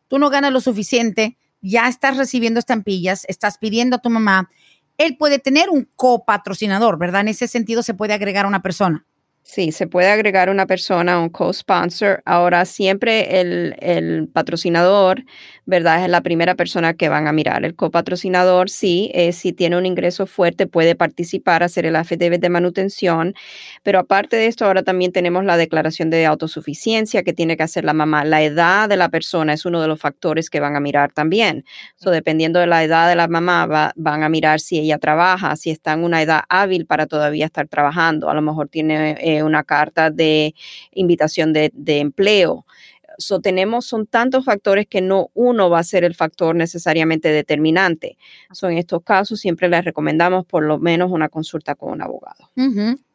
tú no ganas lo suficiente, ya estás recibiendo estampillas, estás pidiendo a tu mamá, él puede tener un copatrocinador, ¿verdad? En ese sentido se puede agregar a una persona. Sí, se puede agregar una persona, un co-sponsor. Ahora, siempre el, el, patrocinador, ¿verdad? Es la primera persona que van a mirar. El copatrocinador, sí, eh, si tiene un ingreso fuerte, puede participar, hacer el affidavit de manutención. Pero aparte de esto, ahora también tenemos la declaración de autosuficiencia que tiene que hacer la mamá. La edad de la persona es uno de los factores que van a mirar también. So, dependiendo de la edad de la mamá, van a mirar si ella trabaja, si está en una edad hábil para todavía estar trabajando. A lo mejor tiene... Eh, una carta de invitación de, empleo. So, tenemos, son tantos factores que no uno va a ser el factor necesariamente determinante. So, en estos casos siempre les recomendamos por lo menos una consulta con un abogado.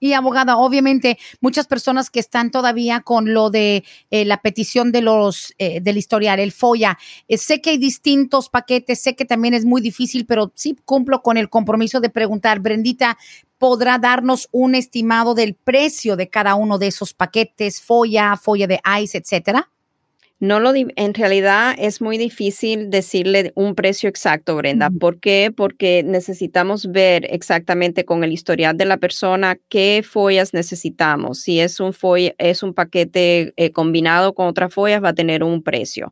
Y abogada, obviamente muchas personas que están todavía con lo de eh, la petición de los eh, del historial, el FOIA, eh, sé que hay distintos paquetes, sé que también es muy difícil, pero sí cumplo con el compromiso de preguntar, Brendita, podrá darnos un estimado del precio de cada uno de esos paquetes, folla, folla de ICE, etcétera? No lo en realidad es muy difícil decirle un precio exacto, Brenda. ¿Por qué? Porque necesitamos ver exactamente con el historial de la persona qué follas necesitamos. Si es un es un paquete eh, combinado con otras follas, va a tener un precio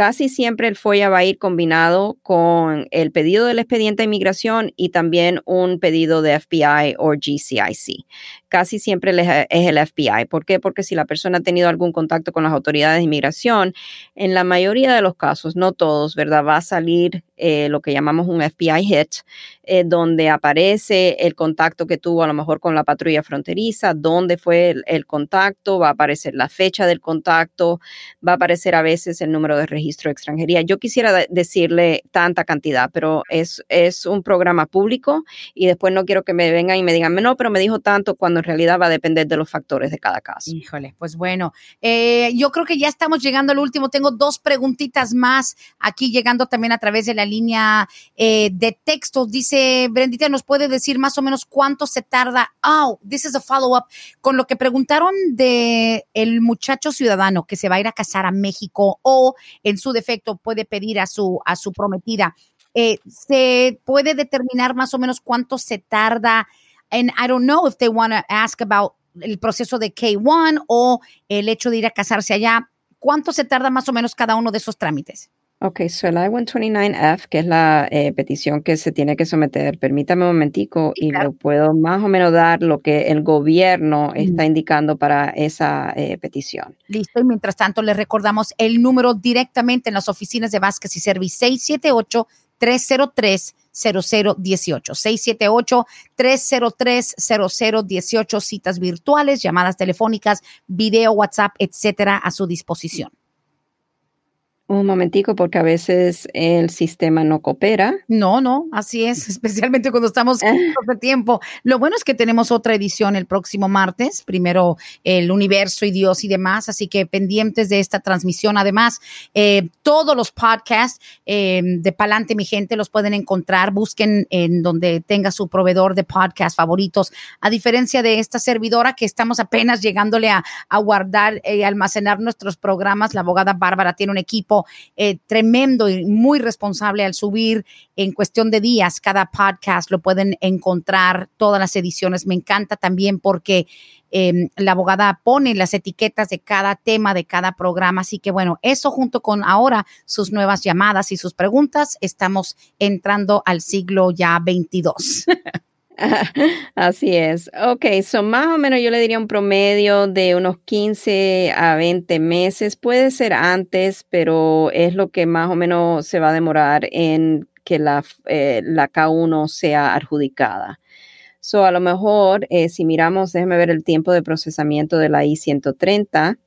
casi siempre el FOIA va a ir combinado con el pedido del expediente de inmigración y también un pedido de FBI o GCIC, casi siempre es el FBI. ¿Por qué? Porque si la persona ha tenido algún contacto con las autoridades de inmigración, en la mayoría de los casos, no todos, ¿verdad? Va a salir eh, lo que llamamos un FBI hit, eh, donde aparece el contacto que tuvo a lo mejor con la patrulla fronteriza, dónde fue el, contacto, va a aparecer la fecha del contacto, va a aparecer a veces el número de registro de extranjería. Yo quisiera decirle tanta cantidad, pero es, es un programa público y después no quiero que me vengan y me digan, no, pero me dijo tanto cuando en realidad va a depender de los factores de cada caso. Híjole, pues bueno, eh, yo creo que ya estamos llegando al último. Tengo dos preguntitas más aquí llegando también a través de la línea eh, de textos. Dice Brendita, ¿nos puede decir más o menos cuánto se tarda? Oh, this is a follow-up. Con lo que preguntaron de el muchacho ciudadano que se va a ir a casar a México o en su defecto puede pedir a su, a su prometida. Eh, ¿Se puede determinar más o menos cuánto se tarda? And I don't know if they want to ask about el proceso de K1 o el hecho de ir a casarse allá. ¿Cuánto se tarda más o menos cada uno de esos trámites? Ok, so el I-129F, que es la eh, petición que se tiene que someter, permítame un momentico y lo puedo más o menos dar lo que el gobierno está indicando para esa eh, petición. Listo, y mientras tanto le recordamos el número directamente en las oficinas de Vázquez y Service 678 303 0018 678 303 0018 citas virtuales, llamadas telefónicas, video, WhatsApp, etcétera, a su disposición. Un momentico, porque a veces el sistema no coopera. No, no, así es, especialmente cuando estamos de tiempo. Lo bueno es que tenemos otra edición el próximo martes, primero el universo y Dios y demás, así que pendientes de esta transmisión. Además, eh, todos los podcasts eh, de Palante, mi gente, los pueden encontrar. Busquen en donde tenga su proveedor de podcast favoritos. A diferencia de esta servidora que estamos apenas llegándole a, guardar y almacenar nuestros programas, la abogada Bárbara tiene un equipo eh, tremendo y muy responsable al subir en cuestión de días cada podcast. Lo pueden encontrar todas las ediciones. Me encanta también porque em, la abogada pone las etiquetas de cada tema, de cada programa. Así que bueno, eso junto con ahora sus nuevas llamadas y sus preguntas, estamos entrando al siglo ya 22. Así es. Ok, son más o menos yo le diría un promedio de unos 15 a 20 meses. Puede ser antes, pero es lo que más o menos se va a demorar en que la, eh, la K1 sea adjudicada. So, a lo mejor, eh, si miramos, déjeme ver el tiempo de procesamiento de la I-130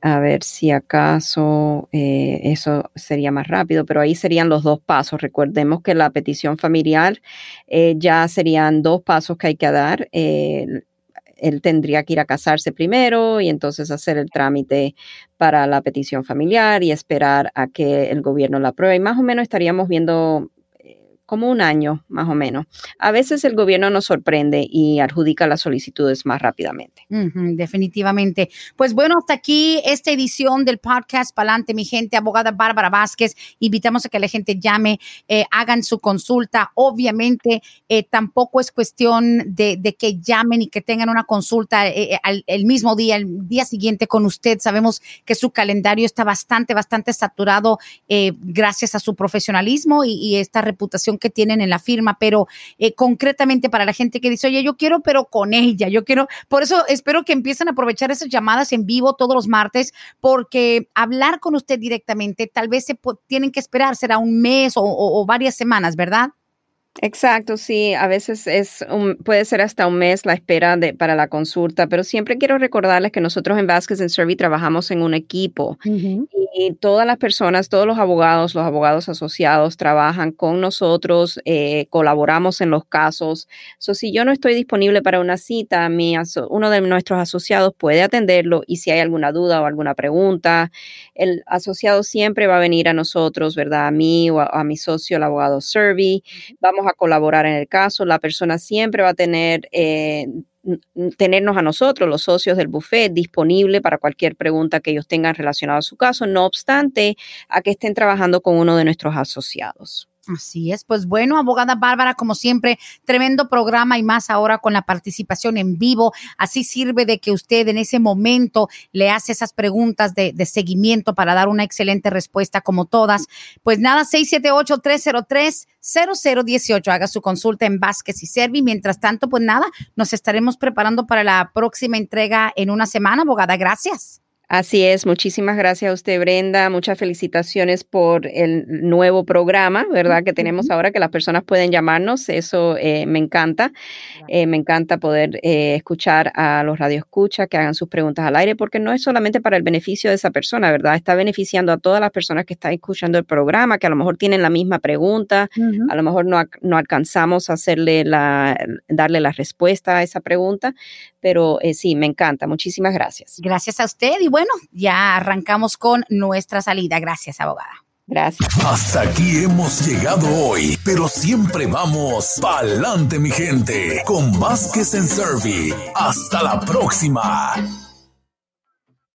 a ver si acaso eh, eso sería más rápido, pero ahí serían los dos pasos. Recordemos que la petición familiar eh, ya serían dos pasos que hay que dar. él tendría que ir a casarse primero y entonces hacer el trámite para la petición familiar y esperar a que el gobierno la apruebe. Y más o menos estaríamos viendo como un año más o menos. A veces el gobierno nos sorprende y adjudica las solicitudes más rápidamente. definitivamente. Pues bueno, hasta aquí esta edición del podcast Palante, mi gente, abogada Bárbara Vázquez. Invitamos a que la gente llame, eh, hagan su consulta. Obviamente, eh, tampoco es cuestión de, que llamen y que tengan una consulta eh, el mismo día, el día siguiente con usted. Sabemos que su calendario está bastante, bastante saturado gracias a su profesionalismo y esta reputación que tienen en la firma, pero eh, concretamente para la gente que dice, oye, yo quiero, pero con ella, yo quiero, por eso espero que empiecen a aprovechar esas llamadas en vivo todos los martes, porque hablar con usted directamente, tal vez se tienen que esperar, será un mes o varias semanas, ¿verdad? Exacto, sí, a veces es un, puede ser hasta un mes la espera de, para la consulta, pero siempre quiero recordarles que nosotros en Vasquez and Survey trabajamos en un equipo y todas las personas, todos los abogados, los abogados asociados trabajan con nosotros, eh, colaboramos en los casos. So, si yo no estoy disponible para una cita, mi uno de nuestros asociados puede atenderlo y si hay alguna duda o alguna pregunta, el asociado siempre va a venir a nosotros, ¿verdad? A mí o a, a mi socio, el abogado Survey. Vamos a colaborar en el caso. La persona siempre va a tener, eh, tenernos a nosotros, los socios del buffet, disponible para cualquier pregunta que ellos tengan relacionada a su caso, no obstante a que estén trabajando con uno de nuestros asociados. Así es, pues bueno, abogada Bárbara, como siempre, tremendo programa y más ahora con la participación en vivo. Así sirve de que usted en ese momento le hace esas preguntas de, de seguimiento para dar una excelente respuesta como todas. Pues nada, 678-303-0018. Haga su consulta en Vázquez y Servi. Mientras tanto, pues nada, nos estaremos preparando para la próxima entrega en una semana. Abogada, gracias. Así es, muchísimas gracias a usted, Brenda. Muchas felicitaciones por el nuevo programa, ¿verdad? Que tenemos ahora, que las personas pueden llamarnos. Eso eh, me encanta. Eh, me encanta poder eh, escuchar a los radioescuchas que hagan sus preguntas al aire, porque no es solamente para el beneficio de esa persona, ¿verdad? Está beneficiando a todas las personas que están escuchando el programa, que a lo mejor tienen la misma pregunta, a lo mejor no, no alcanzamos a hacerle la, darle la respuesta a esa pregunta, pero sí, me encanta. Muchísimas gracias. Gracias a usted y bueno, ya arrancamos con nuestra salida. Gracias, abogada. Gracias. Hasta aquí hemos llegado hoy, pero siempre vamos pa'lante, mi gente, con Vázquez en Servi. Hasta la próxima.